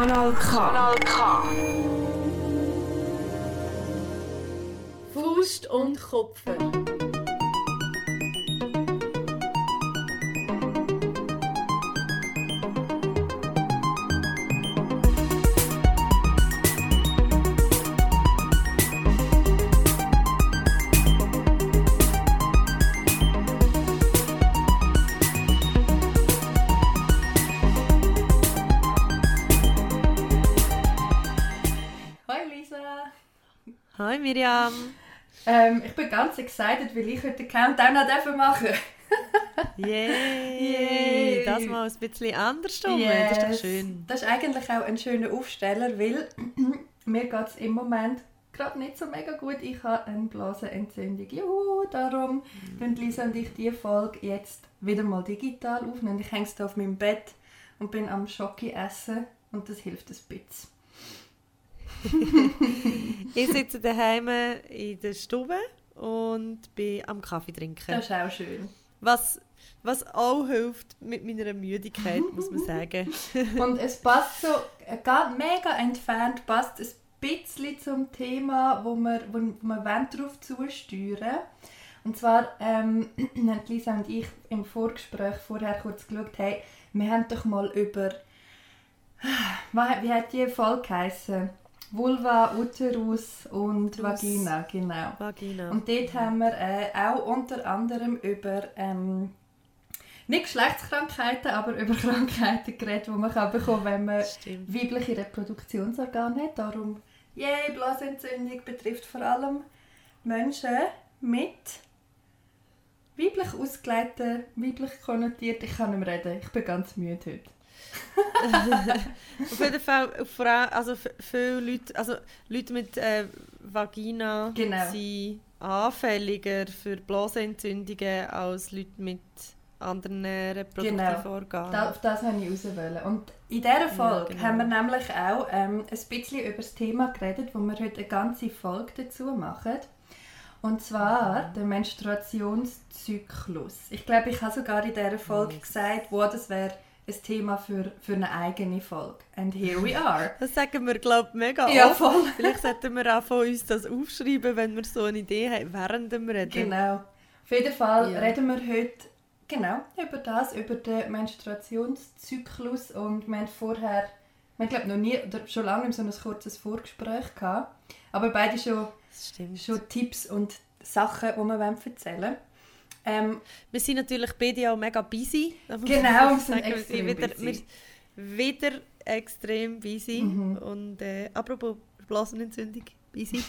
Kanal K. Kanal K. Faust und Kopfen. Miriam. Ähm, ich bin ganz excited, weil ich heute den Countdown noch machen Yay! Yay. Das mal ein bisschen anders rum. Das ist doch schön. Das ist eigentlich auch ein schöner Aufsteller, weil mir geht es im Moment gerade nicht so mega gut. Ich habe eine Blasenentzündung. Juhu, darum tun Lisa und ich diese Folge jetzt wieder mal digital aufnehmen. Ich hänge hier auf meinem Bett und bin am Schoki essen und das hilft ein bisschen. Ich sitze daheim in der Stube und bin am Kaffee trinken. Das ist auch schön. Was, was auch hilft mit meiner Müdigkeit, muss man sagen. Und es passt so, äh, mega entfernt, passt ein bisschen zum Thema, wo wir, wo wir wollen darauf zusteuern Und zwar ähm, haben Lisa und ich im Vorgespräch vorher kurz geschaut, hey, wir haben doch mal über, wie hat die Folge geheißen? Vulva, Uterus und. Vagina, genau. Vagina. Und dort haben wir äh, auch unter anderem über ähm, nicht Geschlechtskrankheiten, aber über Krankheiten geredet, die man kann bekommen kann, wenn man Stimmt. weibliche Reproduktionsorgane hat. Darum, yay, Blasenentzündung betrifft vor allem Menschen mit weiblich ausgeleiteten, weiblich konnotierten, ich kann nicht mehr reden, ich bin ganz müde heute. Auf jeden Fall, vor allem, also viele Leute, also Leute mit äh, Vagina Genau. sind anfälliger für Blasenentzündungen als Leute mit anderen reproduktiven Genau. Organen. Auf das wollte ich raus. wollen. Und in dieser Folge genau. haben wir nämlich auch ähm, ein bisschen über das Thema geredet, wo wir heute eine ganze Folge dazu machen. Und zwar der Menstruationszyklus. Ich glaube, ich habe sogar in dieser Folge Yes. gesagt, wo das wäre ein Thema für, für eine eigene Folge. And here we are. Das sagen wir, glaube ich, mega ja, oft. voll. Vielleicht sollten wir auch von uns das aufschreiben, wenn wir so eine Idee haben, während wir reden. Genau. Auf jeden Fall Ja. reden wir heute genau über das, über den Menstruationszyklus und wir haben vorher, wir glaube noch nie, oder schon lange so ein kurzes Vorgespräch gehabt, aber beide schon, schon Tipps und Sachen, die wir erzählen wollen. Ähm, Wir sind natürlich beide auch mega busy. Genau, wir sind extrem wieder, busy. Wir wieder extrem busy. Mhm. Und äh, apropos Blasenentzündung, busy.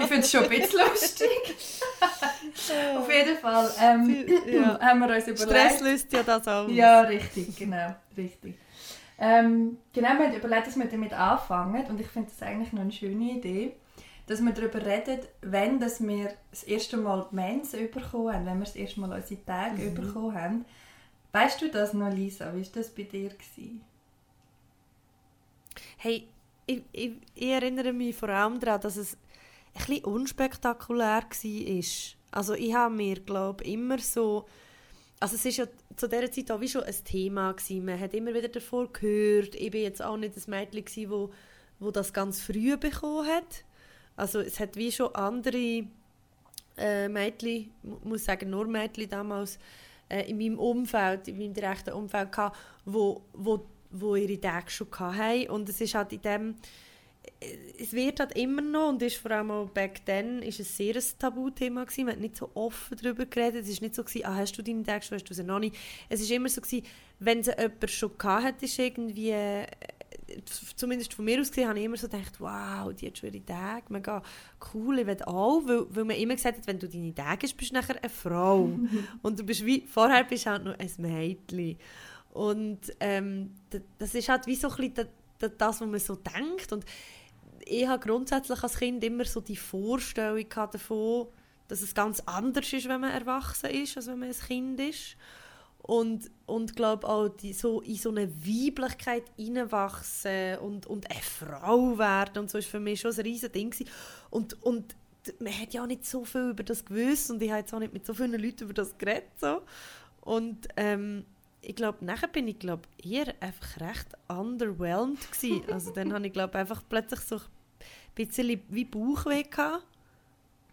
ich finde es schon ein bisschen lustig. Auf jeden Fall ähm, Ja. haben wir uns überlegt, Stress löst ja das auch. Ja, richtig, genau, richtig. Ähm, genau, wir haben überlegt, dass wir damit anfangen und ich finde das eigentlich noch eine schöne Idee, dass wir darüber reden, wenn dass wir das erste Mal die Mens bekommen haben, wenn wir das erste Mal unsere Tage Mhm. bekommen haben. Weißt du das noch, Lisa? Wie war das bei dir? Gewesen? Hey, ich, ich, ich erinnere mich vor allem daran, dass es ein bisschen unspektakulär war. Also ich habe mir, glaube immer so... Also es ist ja zu dieser Zeit auch wie schon ein Thema gewesen. Man hat immer wieder davon gehört. Ich bin jetzt auch nicht das Mädchen gewesen, wo, wo das ganz früh bekommen hat. Also es hat wie schon andere äh, Mädchen, mu- muss sagen nur Mädchen damals, äh, in meinem Umfeld, in meinem direkten Umfeld gehabt, wo, wo, wo ihre Tage schon hatten. Und es ist halt in dem, äh, es wird halt immer noch und ist vor allem auch back then ist es sehr ein Tabuthema gewesen. Man hat nicht so offen darüber geredet. Es ist nicht so gewesen, ah, hast du deine Tage schon, hast du sie noch nicht. Es ist immer so gewesen, wenn sie jemand schon gehabt hat, ist irgendwie äh, zumindest von mir aus gesehen, habe ich immer so gedacht, wow, die hat schon ihre Tage, mega cool, ich will auch, weil, weil man immer gesagt hat, wenn du deine Tage hast, bist du nachher eine Frau. und du bist wie, vorher bist du halt noch ein Mädchen. Und ähm, das ist halt wie so ein bisschen da- da- das, was man so denkt. Und ich habe grundsätzlich als Kind immer so die Vorstellung davon, dass es ganz anders ist, wenn man erwachsen ist, als wenn man ein Kind ist. Und, und glaube auch, die, so in so eine Weiblichkeit hineinwachsen und, und eine Frau werden und so ist für mich schon ein riesen Ding. Und, und man hat ja auch nicht so viel über das gewusst und ich habe jetzt auch nicht mit so vielen Leuten über das geredet. So. Und ähm, ich glaube, nachher bin ich glaube eher einfach recht underwhelmed gewesen. Also dann habe ich glaube einfach plötzlich so ein bisschen wie Bauchweh gehabt.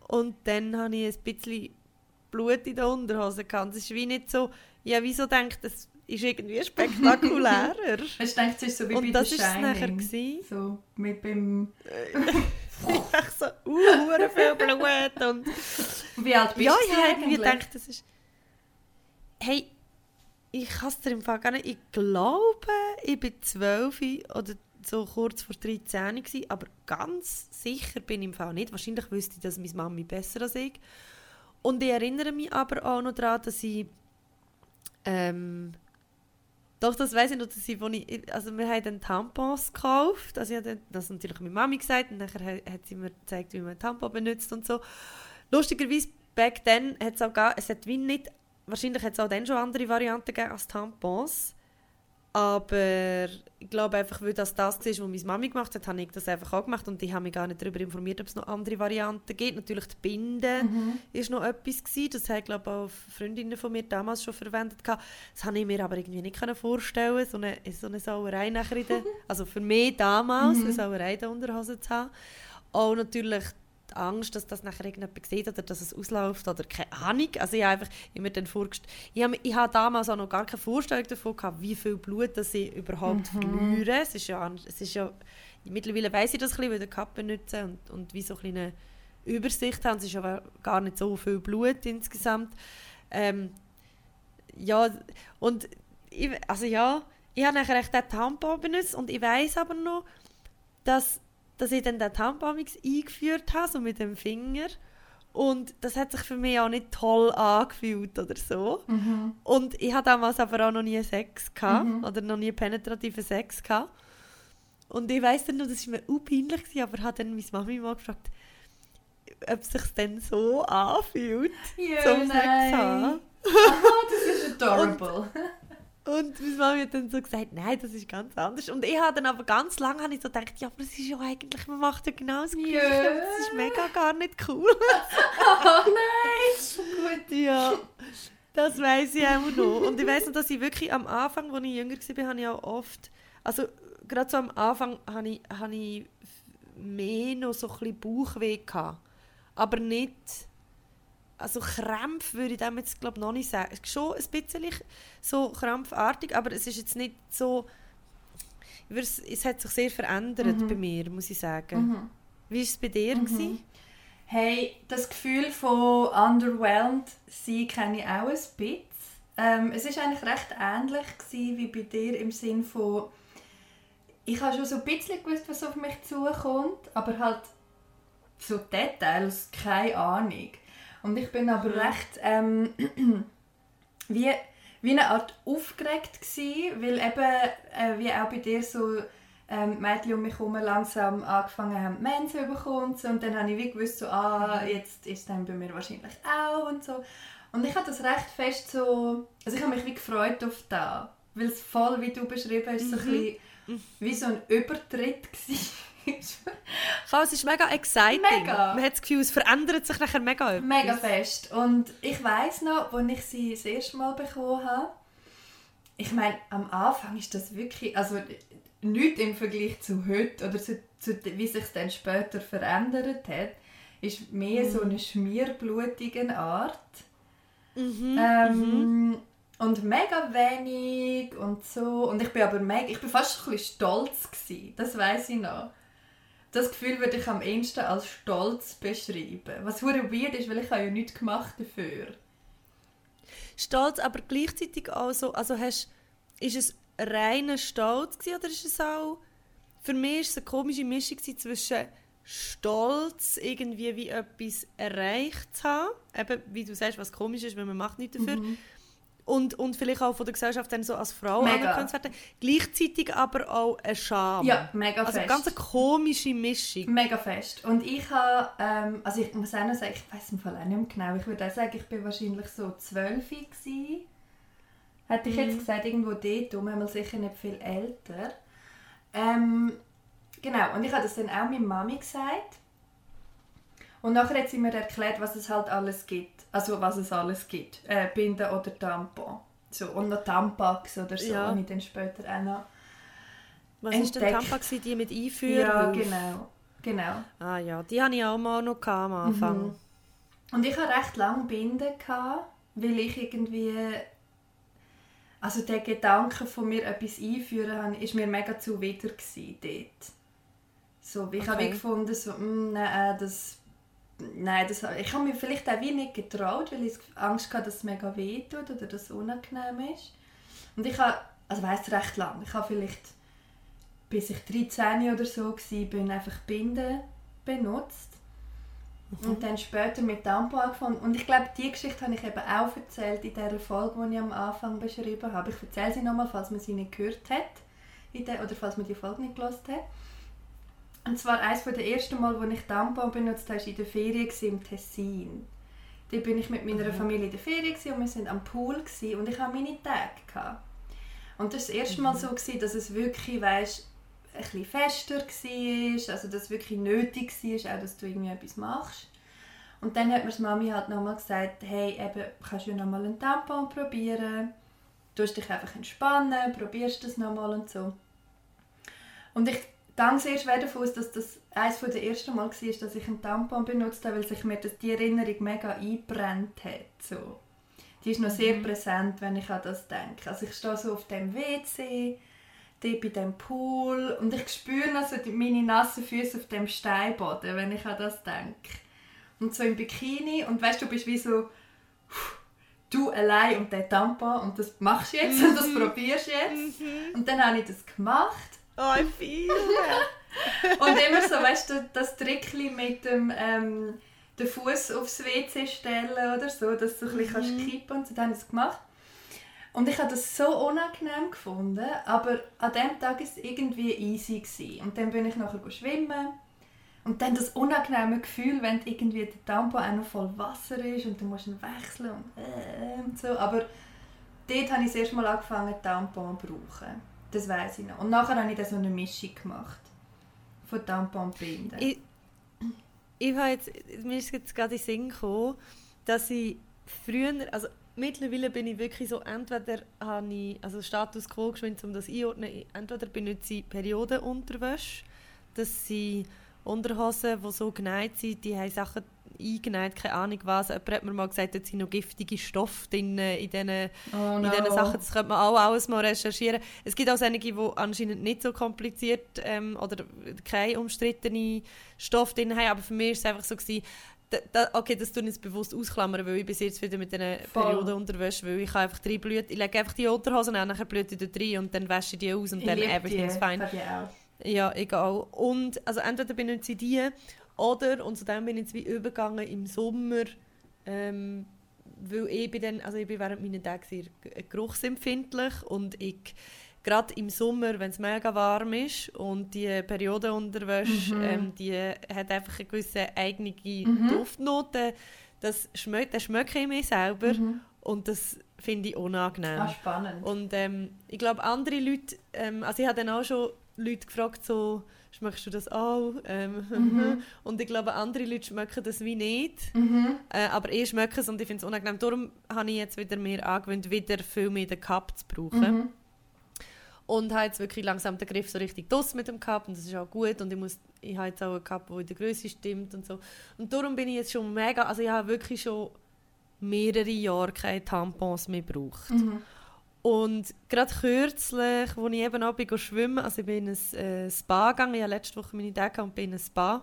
Und dann habe ich ein bisschen Blut in der Unterhose gehabt. Es ist wie nicht so, ja wieso denkt das ist irgendwie spektakulärer. Du gedacht, es ist so wie Und bei das The ist es nachher Shining? gewesen. So, mit beim... Ich so, uh, viel Blut und Wie alt bist ja, du ich habe gedacht, das ist. Hey, ich kann es dir im Fall gar nicht. Ich glaube, ich war 12 oder so kurz vor 13 gewesen, aber ganz sicher bin ich im Fall nicht. Wahrscheinlich wüsste ich, dass meine Mami besser als ich. Und ich erinnere mich aber auch noch daran, dass ich. Ähm, doch, das weiß ich noch, dass ich, ich, also wir haben dann Tampons gekauft, also ich habe das natürlich meine Mami gesagt und nachher ha- hat sie mir gezeigt, wie man Tampon benutzt und so. Lustigerweise, back then hat es auch es hat wie nicht, wahrscheinlich hat es auch dann schon andere Varianten gegeben als Tampons, aber ich glaube einfach, weil das das war, was meine Mami gemacht hat, habe ich das einfach auch gemacht und ich habe mich gar nicht darüber informiert, ob es noch andere Varianten gibt. Natürlich die Binde Mhm. ist noch etwas gewesen. Das haben glaube ich auch Freundinnen von mir damals schon verwendet gehabt. Das habe ich mir aber irgendwie nicht vorstellen, so eine so eine Sauerei nachher in der, also für mich damals eine Sauerei in der Unterhose zu haben. Auch natürlich die Angst, dass das nachher irgendjemand sieht oder dass es ausläuft oder keine Ahnung. Also ich habe einfach immer dann vorgestellt, ich habe, ich habe damals auch noch gar keine Vorstellung davon gehabt, wie viel Blut das ich überhaupt verliere. Es ist ja, es ist ja mittlerweile weiß ich das ein bisschen, weil ich Cup benutze und, und wie so ein bisschen Übersicht haben. Es ist aber gar nicht so viel Blut insgesamt. Ähm, ja, und ich, also ja, ich habe nachher echt den Tampon benutzt und ich weiß aber noch, dass, dass ich dann den Tampon mix eingeführt habe, so mit dem Finger. Und das hat sich für mich auch nicht toll angefühlt oder so. Mhm. Und ich hatte damals aber auch noch nie Sex gehabt, oder noch nie penetrativen Sex gehabt. Und ich weiss dann noch, das war mir auch peinlich, aber habe dann meine Mami mal gefragt, ob es sich denn so anfühlt, Ja, zum Sex haben. nein. Aha, das ist adorable. Und meine Mami hat dann so gesagt, nein, das ist ganz anders. Und ich habe dann aber ganz lange habe ich so gedacht, ja, aber es ist ja eigentlich, man macht ja genau das Gleiche. Ja. Das ist mega gar nicht cool. oh nein. Gut. ja, das weiß ich auch noch. Und ich weiß noch, dass ich wirklich am Anfang, als ich jünger war, habe ich auch oft, also gerade so am Anfang habe ich, habe ich mehr noch so ein bisschen Bauchweh gehabt. Aber nicht, also Krämpfe würde ich dem jetzt glaube noch nicht sagen. Schon ein bisschen so krampfartig, aber es ist jetzt nicht so, es es hat sich sehr verändert bei mir, muss ich sagen. Mhm. Wie war es bei dir? gewesen? Hey, das Gefühl von underwhelmed sein kenne ich auch ein bisschen. Ähm, es war eigentlich recht ähnlich gewesen wie bei dir im Sinn von ich habe schon so ein bisschen gewusst, was auf mich zukommt, aber halt so Details keine Ahnung. Und ich bin aber recht ähm, wie, wie eine Art aufgeregt gewesen, weil eben, äh, wie auch bei dir so ähm, Mädchen um mich herum langsam angefangen haben, Mensen zu bekommen und so. und dann habe ich wie gewusst, so, ah, jetzt ist es dann bei mir wahrscheinlich auch und so. Und ich habe das recht fest so, also ich habe mich wie gefreut auf das, weil es voll, wie du beschrieben hast, so ein bisschen wie so ein Übertritt war. Voll, es ist mega exciting. Mega. Man hat das Gefühl, es verändert sich nachher mega etwas. Mega fest. Und ich weiß noch, als ich sie das erste Mal bekommen habe, ich meine, am Anfang ist das wirklich, also nicht im Vergleich zu heute oder zu, zu wie sich es dann später verändert hat, ist mehr so eine schmierblutige Art. Mhm. Ähm, Und mega wenig und so. Und ich bin aber mega, ich bin fast ein bisschen stolz gewesen. Das weiß ich noch. Das Gefühl würde ich am ehesten als stolz beschreiben. Was hure weird ist, weil ich habe ja nichts gemacht dafür. Stolz, aber gleichzeitig auch so, also hast, ist es reiner Stolz gewesen, oder ist es auch, für mich ist es eine komische Mischung zwischen Stolz, irgendwie wie etwas erreicht zu haben, eben, wie du sagst, was komisch ist, wenn man macht nichts dafür, und, und vielleicht auch von der Gesellschaft dann so als Frau Mega. anerkannt werden, gleichzeitig aber auch eine Scham. Ja, mega Also fest. ganz eine komische Mischung. Mega fest. Und ich habe, ähm, also ich muss auch noch sagen, ich weiß im Fall auch nicht mehr genau, ich würde auch sagen, ich bin wahrscheinlich so zwölf gewesen. Hätte ich jetzt gesagt, irgendwo dort, um mal sicher nicht viel älter. Ähm, genau, und ich habe das dann auch meiner Mami gesagt. Und nachher hat sie mir erklärt, was es halt alles gibt. Also was es alles gibt. Äh, Binde oder Tampon. So, und noch Tampax oder so, Ja. und ich dann später auch noch. Was denn Entdeckt. Tampa, gewesen, die mit Einführung? Ja, genau. genau. Ah ja, die hatte ich auch mal noch am Anfang. Mhm. Und ich hatte recht lange Binden, weil ich irgendwie... Also der Gedanke von mir etwas einführen, habe- ist mir mega zuwider gewesen dort. So, ich habe Okay. wie gefunden, so, mm, nein, das... Nein, das, ich habe mir vielleicht auch wie nicht getraut, weil ich Angst hatte, dass es mega weh tut oder dass es unangenehm ist. Und ich habe, also weiss recht lang, ich habe vielleicht, bis ich 13 oder so war, bin einfach Binden benutzt. Und dann später mit Tampon angefangen. Und ich glaube, die Geschichte habe ich eben auch erzählt in der Folge, die ich am Anfang beschrieben habe. Ich erzähle sie nochmal, falls man sie nicht gehört hat. Oder falls man die Folge nicht gelesen hat. Und zwar eines der ersten Mal, wo ich Tampon benutzt habe, war in der Ferien im Tessin. Da bin ich mit meiner Familie in der Ferien und wir waren am Pool und ich hatte meine Tage. Und das war das erste Mal so, gewesen, dass es wirklich, weißt, ein bisschen fester war, also dass es wirklich nötig war, auch dass du irgendwie etwas machst. Und dann hat mir die Mami halt nochmal gesagt, hey, eben, kannst du ja nochmal einen Tampon probieren, du dich einfach entspannen, probierst das nochmal und so. Und ich gehe sehr schwer davon aus, dass das eines der ersten Mal war, dass ich einen Tampon benutzt habe, weil sich mir das, die Erinnerung mega eingebrannt hat. So. Die ist noch sehr präsent, wenn ich an das denke. Also ich stehe so auf dem WC, dort bei dem Pool und ich spüre noch so die, meine nassen Füße auf dem Steinboden, wenn ich an das denke. Und so im Bikini und weißt du, du bist wie so du allein und der Tampon und das machst du jetzt und das probierst du jetzt. Und dann habe ich das gemacht Oh, ich fühle. und immer so, weißt du, das Trickli mit dem ähm, den Fuß aufs WC stellen oder so, dass du ein bisschen kannst kippen und so, dann habe ich es gemacht. Und ich habe das so unangenehm gefunden, aber an dem Tag war es irgendwie easy. Gewesen. Und dann bin ich nachher schwimmen. Und dann das unangenehme Gefühl, wenn irgendwie der Tampon auch noch voll Wasser ist und du musst ihn wechseln und, äh, und so. Aber dort habe ich das erste Mal angefangen, Tampon zu brauchen. Das weiß ich noch. Und nachher habe ich dann so eine Mischung gemacht. Von Tampon und. Ich, ich habe jetzt, mir ist jetzt gerade in den Sinn gekommen, dass ich früher, also mittlerweile bin ich wirklich so, entweder habe ich, also Status Quo geschwind, um das einordnen, entweder benutze ich Periodenunterwäsche, das sind Unterhosen, die so genäht sind, die haben Sachen eingenäht, keine Ahnung was. Jemand hat mir mal gesagt, dort sind noch giftige Stoffe drin in diesen oh diesen Sachen. Das könnte man auch alles mal recherchieren. Es gibt auch einige, die anscheinend nicht so kompliziert ähm, oder keine umstrittene Stoffe drin haben, aber für mich war es einfach so, gewesen, da, da, okay, das tue ich jetzt bewusst ausklammern, weil ich bis jetzt wieder mit diesen Voll. Periodenunterwäsche, weil ich einfach drei Blüten, ich lege einfach die Unterhosen an, dann blüte ich da rein und dann wasche ich die aus und Ich dann everything's die, fine. Ja, egal. Und also entweder benutze ich die oder, und zu dem bin ich jetzt wie übergegangen im Sommer, ähm, weil ich bin dann, also ich bin während meiner Tage sehr geruchsempfindlich und ich gerade im Sommer, wenn es mega warm ist und die Periodenunterwäsche, Mhm. ähm, die hat einfach eine gewisse eigene Mhm. Duftnote, das schmeckt, das schmecke ich mir selber Mhm. und das finde ich unangenehm. Ah, spannend. Und ähm, ich glaube, andere Leute, ähm, also ich habe dann auch schon Leute gefragt, so, schmeckst du das auch? Ähm, Mhm. Und ich glaube, andere Leute schmecken das wie nicht. Mhm. Äh, aber ich schmecke es und ich finde es unangenehm. Darum habe ich jetzt wieder mir angewöhnt, wieder viel mehr den Cup zu brauchen. Mhm. Und habe jetzt wirklich langsam den Griff so richtig dos mit dem Cup und das ist auch gut. Und ich, muss, ich habe jetzt auch einen Cup, der in der Größe stimmt und so. Und darum bin ich jetzt schon mega, also ich habe wirklich schon mehrere Jahre keine Tampons mehr gebraucht. Mhm. Und gerade kürzlich, als ich eben auch bin schwimmen also ich bin in ein äh, Spa gegangen, ich habe letzte Woche meine Tage und bin in ein Spa.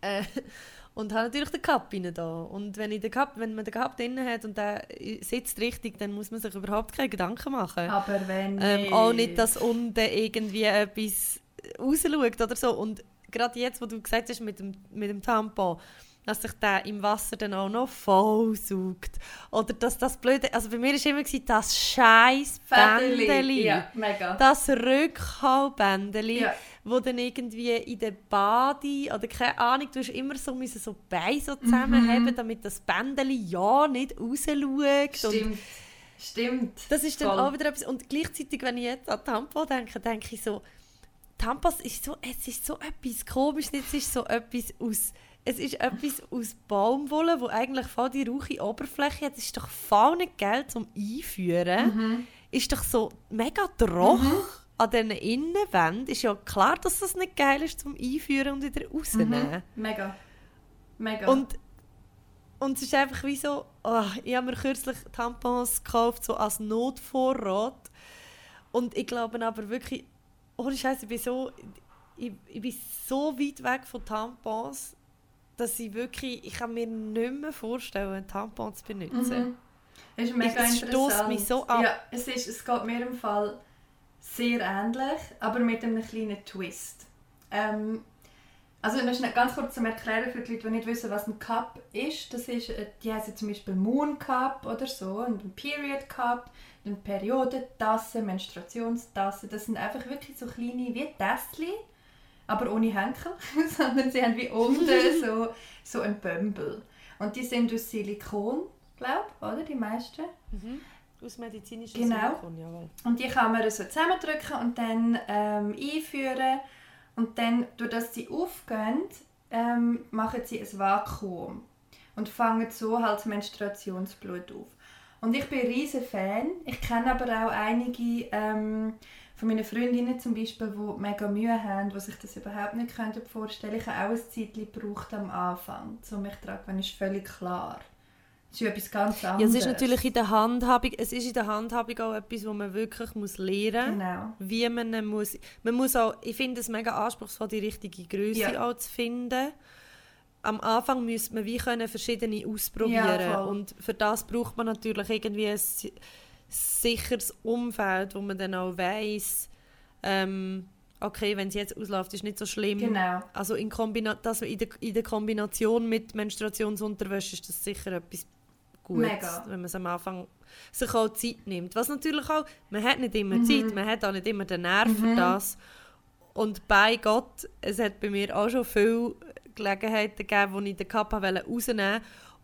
Äh, und habe natürlich den Cup rein da. Und wenn, ich den Cup, wenn man den Cup drin hat und der sitzt richtig, dann muss man sich überhaupt keine Gedanken machen. Aber wenn Ähm, auch nicht, dass unten irgendwie etwas rausschaut oder so. Und gerade jetzt, wo du gesagt hast mit dem, mit dem Tampon, dass sich der im Wasser dann auch noch voll saugt. Oder dass das blöde... Also bei mir war immer gewesen, das scheiß. Bändeli. Ja, mega. Das Rückhaltbändeli, Ja. wo dann irgendwie in der Bade oder keine Ahnung, du hast immer so, müssen so Beine so zusammenhaben, Mhm. damit das Bändeli ja nicht rausschaut. Stimmt. Stimmt. das ist dann Voll. auch wieder etwas. Und gleichzeitig, wenn ich jetzt an Tampon denke, denke ich so, Tampons ist so, es ist so etwas komisch, es ist so etwas aus es ist etwas aus Baumwolle, wo eigentlich voll die rauche Oberfläche hat. Es ist doch voll nicht geil zum Einführen. Mhm. Ist doch so mega troch an diesen Innenwänden. Ist ja klar, dass das nicht geil ist zum Einführen und wieder rausnehmen. Mega. Mega. Und, und es ist einfach wie so, oh, ich habe mir kürzlich Tampons gekauft, so als Notvorrat. Und ich glaube aber wirklich, ohne Scheiß, ich bin so, ich, ich bin so weit weg von Tampons, dass ich wirklich, ich kann mir nicht mehr vorstellen, Tampons zu benutzen. Mhm. Es ist mega Es interessant. mich so ab. Ja, es, ist, es geht mir im Fall sehr ähnlich, aber mit einem kleinen Twist. Ähm, also das nicht ganz kurz zum Erklären für die Leute, die nicht wissen, was ein Cup ist. Das ist, äh, die heißen zum Beispiel Moon Cup oder so, und ein Period Cup, eine Periodentasse, Menstruationstasse. Das sind einfach wirklich so kleine wie Tässchen, aber ohne Henkel, sondern sie haben wie unten so, so ein Bömbel. Und die sind aus Silikon, glaube ich, oder? Die meisten. Mhm. Aus medizinischer Genau. Silikon, jawohl. Und die kann man so zusammendrücken und dann ähm, einführen. Und dann, durch dass sie aufgehen, ähm, machen sie ein Vakuum. Und fangen so halt das Menstruationsblut auf. Und ich bin ein riesen Fan. Ich kenne aber auch einige ähm, von meinen Freundinnen zum Beispiel, die mega Mühe haben, die sich das überhaupt nicht können vorstellen Ich habe auch ein Zeit gebraucht am Anfang, um mich zu gewöhnen. ist völlig klar. Das ist ja etwas ganz Ja, anderes. es ist natürlich in der Handhabung, es ist in der Handhabung auch etwas, wo man wirklich muss lernen muss. Genau. wie man muss. Man muss auch, ich finde es mega anspruchsvoll, die richtige Größe Ja. auch zu finden. Am Anfang müsste man wie können verschiedene ausprobieren Ja, und für das braucht man natürlich irgendwie ein sicheres Umfeld, wo man dann auch weiß, ähm, okay, wenn es jetzt ausläuft, ist nicht so schlimm. Genau. Also in, Kombina das in, der, in der Kombination mit Menstruationsunterwäsche ist das sicher etwas Gutes, Mega. wenn man es am Anfang sich auch Zeit nimmt. Was natürlich auch, man hat nicht immer Mhm. Zeit, man hat auch nicht immer den Nerv für das. Und bei Gott, es hat bei mir auch schon viele Gelegenheiten gegeben, wo ich den wollte rausnehmen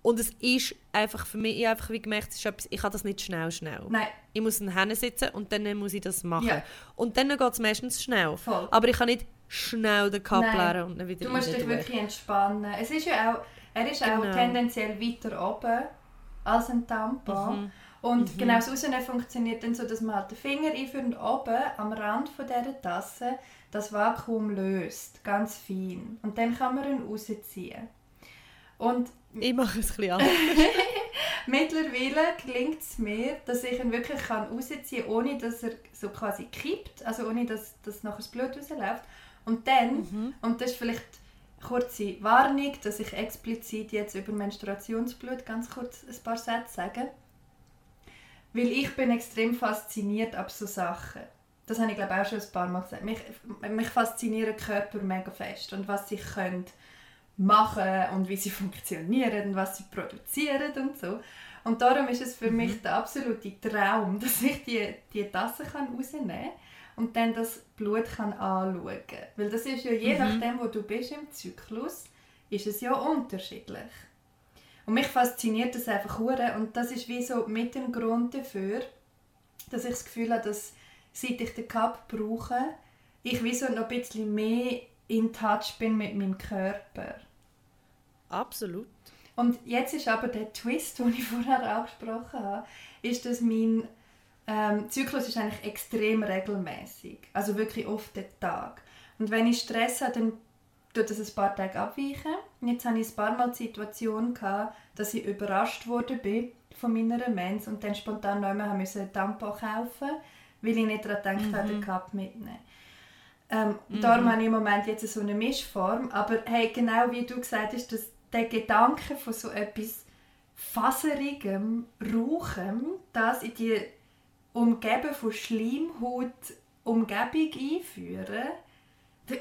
und es ist einfach für mich, ich habe einfach wie gemerkt, es ist etwas, ich kann das nicht schnell, schnell. Nein, Ich muss hin sitzen und dann muss ich das machen. Ja. Und dann geht es meistens schnell. Voll. Aber ich kann nicht schnell den Cup leeren und dann wieder Du musst dich tun. wirklich entspannen. Es ist ja auch, er ist auch Genau. tendenziell weiter oben als ein Tampon. Mhm. Und genau das Rausnehmen funktioniert dann so, dass man halt den Finger einführt und oben am Rand von dieser Tasse das Vakuum löst. Ganz fein. Und dann kann man ihn rausziehen. Und Ich mache es ein bisschen anders. Mittlerweile gelingt es mir, dass ich ihn wirklich kann rausziehen kann, ohne dass er so quasi kippt, also ohne dass, dass nachher das Blut rausläuft. Und dann, und das ist vielleicht eine kurze Warnung, dass ich explizit jetzt über Menstruationsblut ganz kurz ein paar Sätze sage. Weil ich bin extrem fasziniert ab so Sachen. Das habe ich glaube auch schon ein paar Mal gesagt. Mich, mich faszinieren Körper mega fest und was sie können machen und wie sie funktionieren und was sie produzieren und so. Und darum ist es für mich der absolute Traum, dass ich die, die Tasse kann rausnehmen kann und dann das Blut kann anschauen kann. Weil das ist ja, je nachdem, wo du bist im Zyklus, ist es ja unterschiedlich. Und mich fasziniert das einfach hure und das ist wie so mit dem Grund dafür, dass ich das Gefühl habe, dass seit ich den Cup brauche, ich wie so noch ein bisschen mehr in Touch bin mit meinem Körper. Absolut. Und jetzt ist aber der Twist, den ich vorher angesprochen habe, ist, dass mein ähm, Zyklus ist eigentlich extrem regelmäßig, also wirklich oft den Tag. Und wenn ich Stress habe, dann tut das ein paar Tage abweichen. Und jetzt hatte ich ein paar Mal die Situation, gehabt, dass ich überrascht wurde bin von meiner Mens und dann spontan einmal musste einen Tampon kaufen, weil ich nicht daran gedacht habe, den Cup mitzunehmen. Ähm, Darum habe ich im Moment jetzt so eine Mischform. Aber hey, genau wie du gesagt hast, dass der Gedanke von so etwas faserigem, rauchem, das in die Umgebung von Schleimhaut Umgebung einführen, der-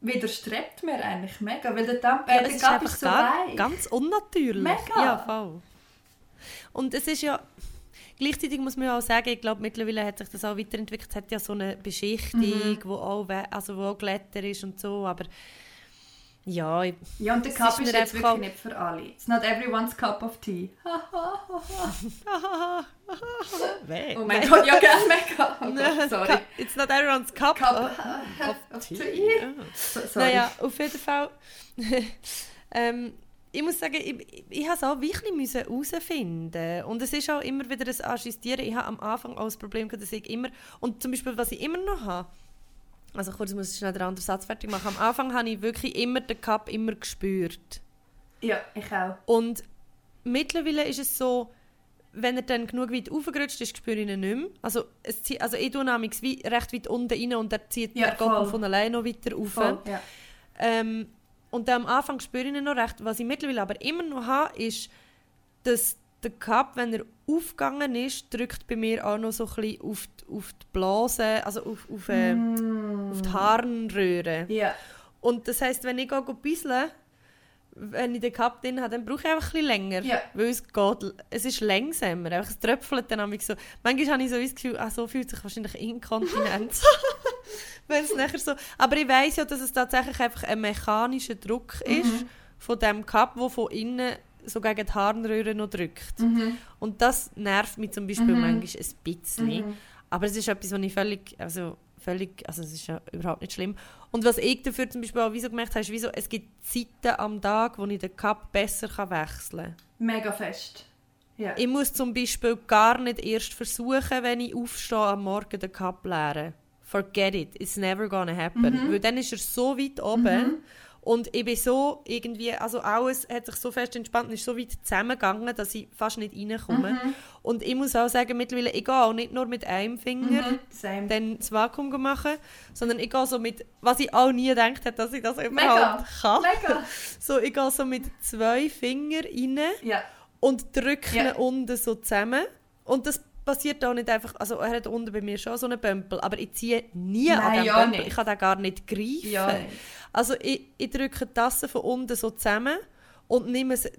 widerstrebt mir eigentlich mega, weil der Tampon Ja, es ist einfach so weich. ganz unnatürlich. Mega. Ja, voll. Und es ist ja... Gleichzeitig muss man ja auch sagen, ich glaube, mittlerweile hat sich das auch weiterentwickelt. Es hat ja so eine Beschichtung, Mhm. wo, auch, also wo auch Glätter ist und so, aber... Ja, ich, Ja, und der Cup ist ist, jetzt wirklich nicht für alle. It's not everyone's cup of tea. weh. Oh mein Gott, ja, gerne mega. Oh Gott, sorry. It's not everyone's cup, Cup of of tea. tea. So- Sorry. Naja, auf jeden Fall. Ähm, ich muss sagen, ich, ich, habe es auch wirklich herausfinden Und es ist auch immer wieder ein Assistieren. Ich habe am Anfang auch das Problem gehabt, dass ich immer... Und zum Beispiel, was ich immer noch habe, also kurz muss ich schnell den anderen Satz fertig machen. Am Anfang habe ich wirklich immer den Cup immer gespürt. Ja, ich auch. Und mittlerweile ist es so, wenn er dann genug weit aufgerutscht ist, spüre ich ihn nicht mehr. Also, es zieht, also ich tue nämlich recht weit unten rein und er zieht ja, der von alleine noch weiter rauf. Voll, ja. ähm, und am Anfang spüre ich ihn noch recht. Was ich mittlerweile aber immer noch habe, ist, dass der Cup, wenn er aufgegangen ist, drückt bei mir auch noch so ein bisschen auf die, auf die Blase, also auf, auf, äh, mm. auf die Harnröhre. Yeah. Und das heisst, wenn ich gehe bisseln, wenn ich den Cup drin habe, dann brauche ich einfach ein länger. Yeah. Weil es geht, es ist langsamer. Einfach, es tröpfelt dann so. Manchmal habe ich so das Gefühl, ah, so fühlt sich wahrscheinlich Inkontinenz wenn es nachher so... Aber ich weiss ja, dass es tatsächlich einfach ein mechanischer Druck ist mhm. von dem Cup, der von innen so gegen die Harnröhre noch drückt. Mhm. Und das nervt mich zum Beispiel mhm. manchmal ein bisschen. Mhm. Aber es ist etwas, was ich völlig... Also, völlig, also es ist ja überhaupt nicht schlimm. Und was ich dafür zum Beispiel auch wieso gemerkt habe, ist, wieso, es gibt Zeiten am Tag, wo ich den Cup besser kann wechseln kann. Mega fest. Ja. Ich muss zum Beispiel gar nicht erst versuchen, wenn ich aufstehe, am Morgen den Cup leeren. Forget it, it's never gonna happen. Mhm. Weil dann ist er so weit oben mhm. Und ich bin so irgendwie, also alles hat sich so fest entspannt und ist so weit zusammengegangen, dass ich fast nicht reinkomme. Mhm. Und ich muss auch sagen, mittlerweile, ich gehe auch nicht nur mit einem Finger mhm. dann das Vakuum machen, sondern ich gehe so mit, was ich auch nie gedacht hätte, dass ich das überhaupt kann. Mega. So, ich gehe so mit zwei Fingern rein ja. und drücke ja. unten so zusammen. Und das passiert auch nicht einfach, also er hat unten bei mir schon so einen Pömpel, aber ich ziehe nie Nein, an den ja. Nicht. Ich kann den gar nicht greifen. Ja, nicht. Also ich, ich drücke die Tasse von unten so zusammen und nehme sie,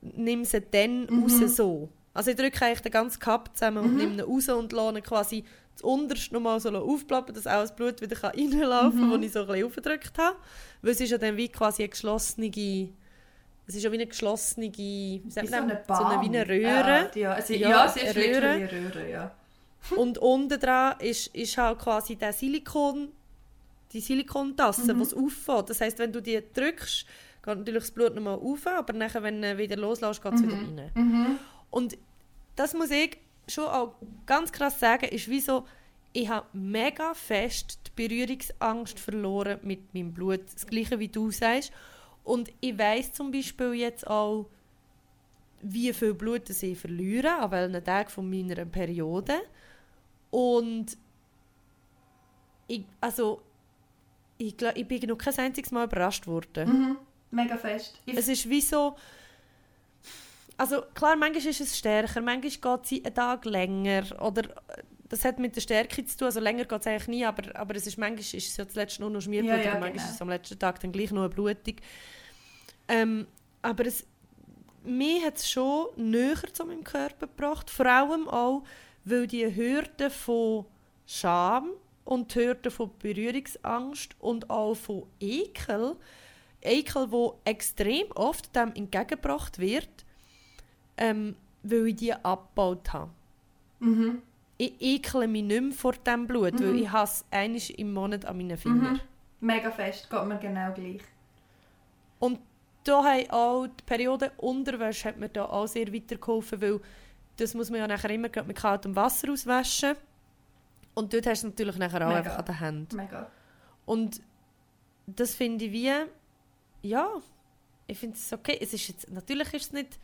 nehme sie dann mhm. raus so. Also ich drücke eigentlich den ganzen Cup zusammen und mhm. nehme ihn raus und lasse quasi das Unterste nochmal so aufplappen, dass auch das Blut wieder reinlaufen kann, mhm. wo ich so ein bisschen aufgedrückt habe. Weil es ist ja dann wie quasi eine geschlossene, es ist ja wie eine geschlossene, wie so eine, so eine, wie eine Röhre. Ja, ja, es ist, ja, ja es ist Röhre. eine Röhre, ja. und unten dran ist, ist halt quasi der Silikon, die Silikontasse, mhm. die es auffällt. Das heisst, wenn du die drückst, geht natürlich das Blut nochmal auf, aber nachher, wenn du wieder loslässt, geht es mhm. wieder rein. Mhm. Und das muss ich schon auch ganz krass sagen, ist wie so, ich habe mega fest die Berührungsangst verloren mit meinem Blut. Das gleiche wie du sagst. Und ich weiß zum Beispiel jetzt auch, wie viel Blut ich verliere, an welchen Tagen von meiner Periode. Und ich, also, ich, glaub, ich bin noch kein einziges Mal überrascht worden. Mhm. Mega fest. Ich es ist wie so, also klar, manchmal ist es stärker, manchmal geht es einen Tag länger oder das hat mit der Stärke zu tun, also länger geht es eigentlich nie, aber, aber es ist, manchmal ist es ja zuletzt nur noch Schmierblut ja, ja, manchmal genau. ist es am letzten Tag dann gleich noch eine Blutung. Ähm, aber es, mich hat es schon näher zu meinem Körper gebracht, vor allem auch, weil die Hürde von Scham und die Hürde von Berührungsangst und auch von Ekel, Ekel, wo extrem oft dem entgegengebracht wird, ähm, weil ich die abgebaut habe. Mhm. Ich ekle mich nicht mehr vor dem Blut, mhm. weil ich hasse eines im Monat an meinen Fingern. Mhm. Mega fest, geht mir genau gleich. Und da haben auch die Periode Unterwäsche hat mir da auch sehr weitergeholfen, weil das muss man ja nachher immer mit kaltem Wasser auswaschen. Und dort hast du natürlich nachher auch Mega. einfach an der Hand. Mega. Und das finde ich wie, ja, ich finde es okay. Es ist jetzt, natürlich ist es nicht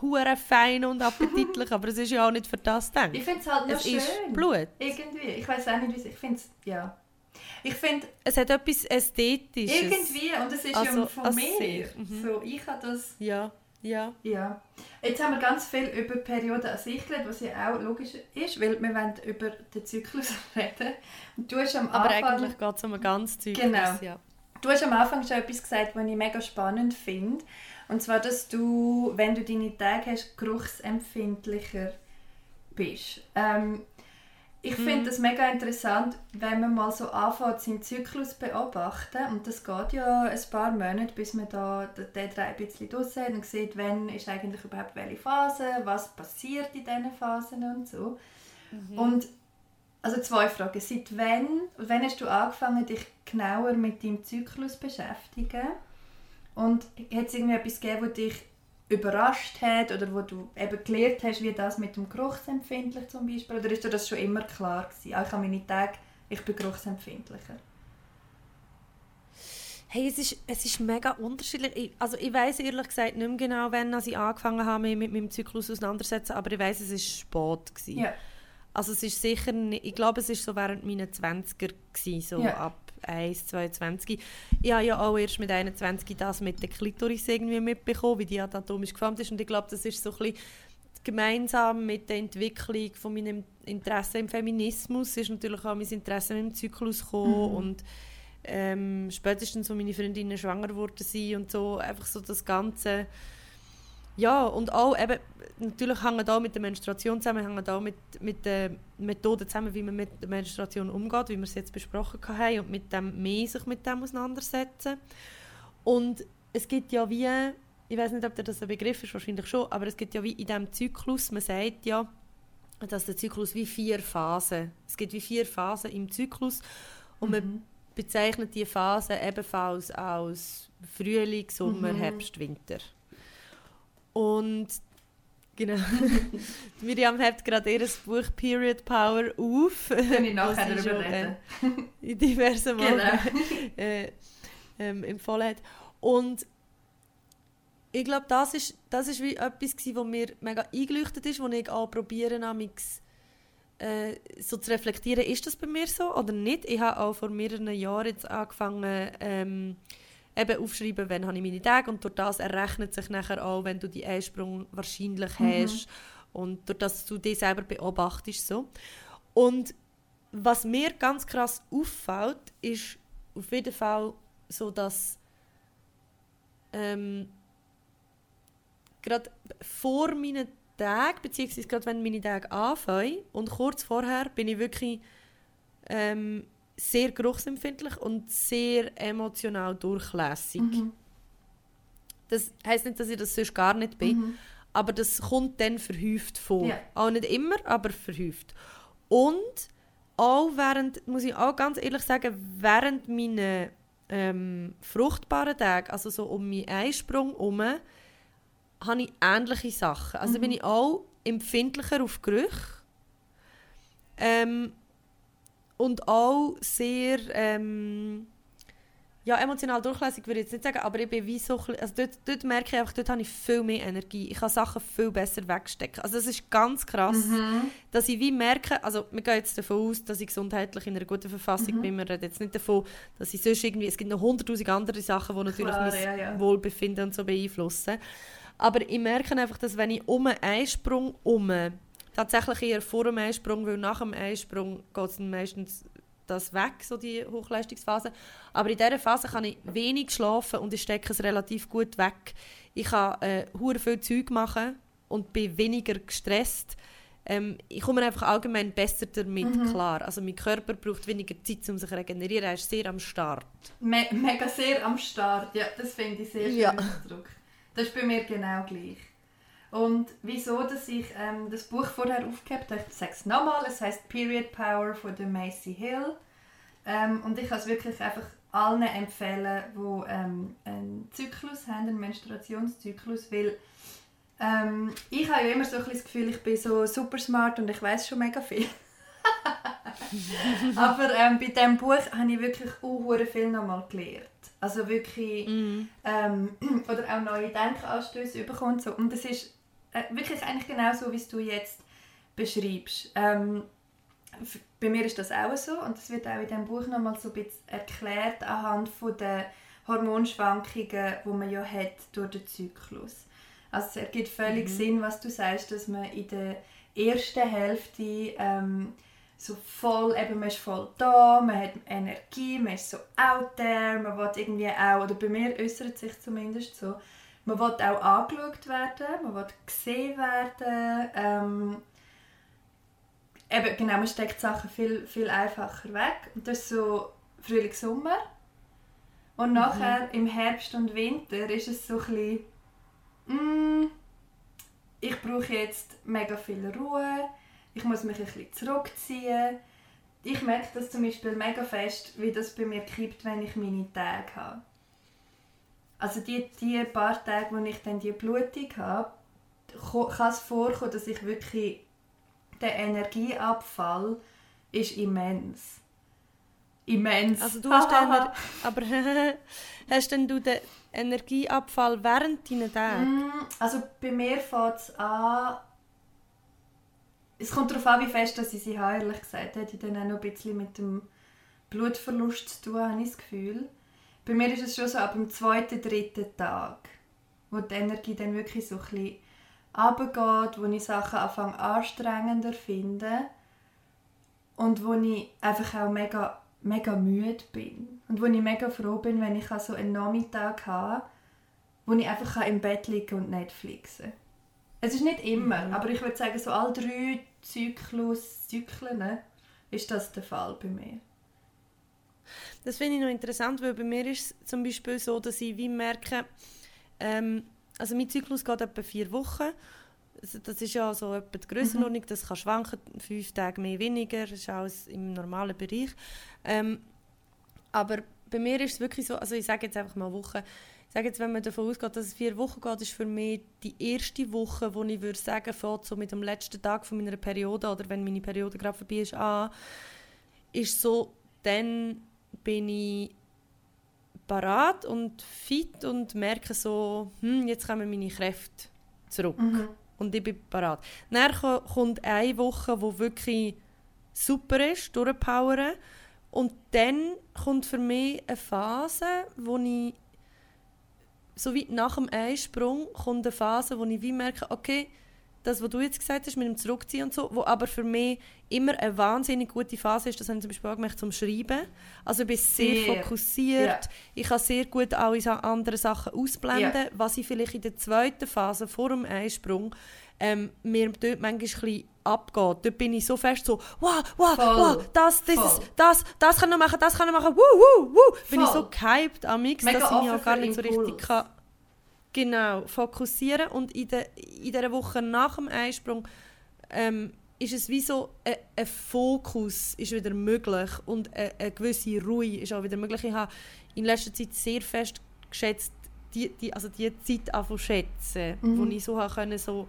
hure fein und appetitlich, aber es ist ja auch nicht für das gedacht. Ich finde es halt nur es schön. Ist Blut. Irgendwie. Ich weiß auch nicht, wie es Ich finde es, ja. Ich finde... Es hat etwas Ästhetisches. Irgendwie, und es ist also, ja von mir. Mhm. So, ich habe das... Ja, ja. Ja. Jetzt haben wir ganz viel über Perioden an sich geredet, was ja auch logisch ist, weil wir wollen über den Zyklus reden. Und du hast am Aber Anfang... eigentlich geht es um einen ganzen Zyklus, genau. ja. Du hast am Anfang schon etwas gesagt, was ich mega spannend finde. Und zwar, dass du, wenn du deine Tage hast, geruchsempfindlicher bist. Ähm, ich mhm. finde das mega interessant, wenn man mal so anfängt, seinen Zyklus beobachten. Und das geht ja ein paar Monate, bis man da den drei ein bisschen draussen hat und sieht, wann ist eigentlich überhaupt welche Phase, was passiert in diesen Phasen und so. Mhm. Und also zwei Fragen. Seit wann, wann hast du angefangen, dich genauer mit deinem Zyklus zu beschäftigen? Und hat es irgendwie etwas gegeben, was dich überrascht hat oder wo du eben gelernt hast, wie das mit dem Geruchsempfindlich zum Beispiel? Oder ist dir das schon immer klar gewesen? Auch an meine Tage, ich bin geruchsempfindlicher. Hey, es ist, es ist mega unterschiedlich. Ich, also ich weiß ehrlich gesagt nicht mehr genau, wann ich angefangen habe, mich mit meinem Zyklus auseinanderzusetzen, aber ich weiß, es war spät. Gewesen. Ja. Also es ist sicher, nicht, ich glaube, es war so während meiner 20er, gewesen, so ja. ab 1, 22. Ich habe ja auch erst mit 21 das mit der Klitoris irgendwie mitbekommen, wie die anatomisch geformt ist und ich glaube, das ist so ein bisschen gemeinsam mit der Entwicklung von meinem Interesse im Feminismus ist natürlich auch mein Interesse im Zyklus gekommen mhm. und ähm, spätestens, als meine Freundinnen schwanger sind und so, einfach so das Ganze. Ja, und auch eben, natürlich hängen da mit der Menstruation zusammen, hängen da mit, mit der Methode zusammen, wie man mit der Menstruation umgeht, wie wir es jetzt besprochen haben und mit dem mehr sich mit dem auseinandersetzen. Und es gibt ja wie, ich weiß nicht, ob das ein Begriff ist, wahrscheinlich schon, aber es gibt ja wie in diesem Zyklus, man sagt ja, dass der Zyklus wie vier Phasen, es gibt wie vier Phasen im Zyklus und man mhm bezeichnet die Phase ebenfalls als Frühling, Sommer, mhm. Herbst, Winter. Und genau, Miriam hat gerade ihr Buch Period Power auf. Kann ich nachher darüber reden. Äh, in diversen Mal genau. äh, ähm, empfohlen hat. Und ich glaube, das ist, das ist wie etwas, was mir mega eingeleuchtet ist, wo ich auch probiere, äh, so zu reflektieren, ist das bei mir so oder nicht. Ich habe auch vor mehreren Jahren jetzt angefangen, ähm, eben aufschreiben, wann habe ich meine Tage und durch das errechnet sich nachher auch, wenn du die Einsprung wahrscheinlich mhm. hast und durch das du dich selber beobachtest. So. Und was mir ganz krass auffällt, ist auf jeden Fall so, dass ähm, gerade vor meinen Tage, beziehungsweise gerade wenn meine Tage anfangen und kurz vorher bin ich wirklich ähm, sehr geruchsempfindlich und sehr emotional durchlässig. Mhm. Das heisst nicht, dass ich das sonst gar nicht bin, mhm. aber das kommt dann verhäuft vor. Ja. Auch nicht immer, aber verhäuft. Und auch während, muss ich auch ganz ehrlich sagen, während meiner ähm, fruchtbaren Tage, also so um meinen Einsprung herum, habe ich ähnliche Sachen. Also mhm. bin ich auch empfindlicher auf Gerüche. Ähm, und auch sehr ähm, ja, emotional durchlässig würde ich jetzt nicht sagen, aber ich bin wie so, also dort, dort merke ich einfach, dort habe ich viel mehr Energie. Ich kann Sachen viel besser wegstecken. Also es ist ganz krass, mhm. dass ich wie merke, also wir gehen jetzt davon aus, dass ich gesundheitlich in einer guten Verfassung mhm. bin. Wir reden jetzt nicht davon, dass ich sonst irgendwie, es gibt noch hunderttausend andere Sachen, die natürlich Klar, mein ja, ja. Wohlbefinden und so beeinflussen. Aber ich merke einfach, dass wenn ich um einen Einsprung um tatsächlich eher vor dem Einsprung, weil nach dem Einsprung geht es meistens das weg, so die Hochleistungsphase. Aber in dieser Phase kann ich wenig schlafen und ich stecke es relativ gut weg. Ich kann äh, viel Zeug machen und bin weniger gestresst. Ähm, ich komme einfach allgemein besser damit mhm. klar. Also mein Körper braucht weniger Zeit, um sich zu regenerieren. Er ist sehr am Start. Me mega sehr am Start, ja, das finde ich sehr schön ja. Ausdruck. Das ist bei mir genau gleich. Und wieso, dass ich ähm, das Buch vorher aufgehabt habe, ich sage es nochmal, es heißt Period Power von der Macy Hill. Ähm, und ich kann es wirklich einfach allen empfehlen, die ähm, einen Zyklus haben, einen Menstruationszyklus, weil ähm, ich habe ja immer so ein das Gefühl, ich bin so super smart und ich weiß schon mega viel. Aber ähm, bei diesem Buch habe ich wirklich auch viel nochmal gelernt. Also wirklich, mm. ähm, oder auch neue Denkanstöße bekommen. So. Und es ist äh, wirklich eigentlich genau so, wie du jetzt beschreibst. Ähm, bei mir ist das auch so und das wird auch in diesem Buch nochmal so ein bisschen erklärt anhand von der Hormonschwankungen, die man ja hat durch den Zyklus. Also es ergibt völlig mhm. Sinn, was du sagst, dass man in der ersten Hälfte ähm, so voll, eben man ist voll da, man hat Energie, man ist so out there, man will irgendwie auch, oder bei mir äußert sich zumindest so, man will auch angeschaut werden, man will gesehen werden, ähm, eben, genau, man steckt Sachen viel, viel einfacher weg und das ist so Frühling, Sommer und mhm. nachher im Herbst und Winter ist es so ein bisschen, mm, ich brauche jetzt mega viel Ruhe, ich muss mich ein bisschen zurückziehen. Ich merke das zum Beispiel mega fest, wie das bei mir kippt, wenn ich meine Tage habe. Also die, die paar Tage, wo ich dann die Blutung habe, kann es vorkommen, dass ich wirklich der Energieabfall ist immens. Immens. Also du hast dann, aber hast denn du den Energieabfall während deiner Tage? Mm, also bei mir fängt es an, es kommt darauf an, wie fest dass ich sie habe, ehrlich gesagt. Hätte ich dann auch noch ein bisschen mit dem Blutverlust zu tun, habe ich das Gefühl. Bei mir ist es schon so ab dem zweiten, dritten Tag, wo die Energie dann wirklich so ein bisschen runtergeht, wo ich Sachen anfange anstrengender finde und wo ich einfach auch mega, mega müde bin. Und wo ich mega froh bin, wenn ich so einen Nachmittag habe, wo ich einfach im Bett liegen und Netflixen Es ist nicht immer, mhm. aber ich würde sagen, so alle drei Zyklus, Zyklen ist das der Fall bei mir. Das finde ich noch interessant, weil bei mir ist es zum Beispiel so, dass ich wie merke, ähm, also mein Zyklus geht etwa vier Wochen. Das ist ja so etwa die Grössenordnung, mhm. das kann schwanken, fünf Tage mehr, weniger, das ist alles im normalen Bereich. Ähm, aber bei mir ist es wirklich so, also ich sage jetzt einfach mal Woche, ich sage jetzt, wenn man davon ausgeht, dass es vier Wochen geht, ist für mich die erste Woche, wo ich würde sagen, fängt so mit dem letzten Tag von meiner Periode oder wenn meine Periode gerade vorbei ist, an, ist so, dann bin ich parat und fit und merke so, hm, jetzt kommen meine Kräfte zurück. Mhm. Und ich bin parat. Dann kommt eine Woche, wo wirklich super ist, durchpowern. Und dann kommt für mich eine Phase, wo ich so wie nach dem Einsprung kommt eine Phase, wo ich wie merke, okay, das, was du jetzt gesagt hast mit dem Zurückziehen und so, wo aber für mich immer eine wahnsinnig gute Phase ist, das habe ich zum Beispiel auch gemerkt zum Schreiben. Also ich bin sehr, sehr. fokussiert, yeah. ich kann sehr gut alle andere Sachen ausblenden, yeah. was ich vielleicht in der zweiten Phase vor dem Einsprung ähm, mir dort manchmal ein abgeht. Dort bin ich so fest so, wow, wow, Voll. wow, das, das, das, das, das kann ich machen, das kann ich machen, wuh, wuh, wuh. Bin ich so gehypt am Mix, dass ich mich auch gar nicht so richtig kann, genau, fokussieren und in, der, in dieser Woche nach dem Einsprung ähm, ist es wie so, ein, ein, Fokus ist wieder möglich und eine, eine, gewisse Ruhe ist auch wieder möglich. Ich habe in letzter Zeit sehr fest geschätzt, die, die, also die Zeit anfangen schätzen, mhm. wo ich so, können, so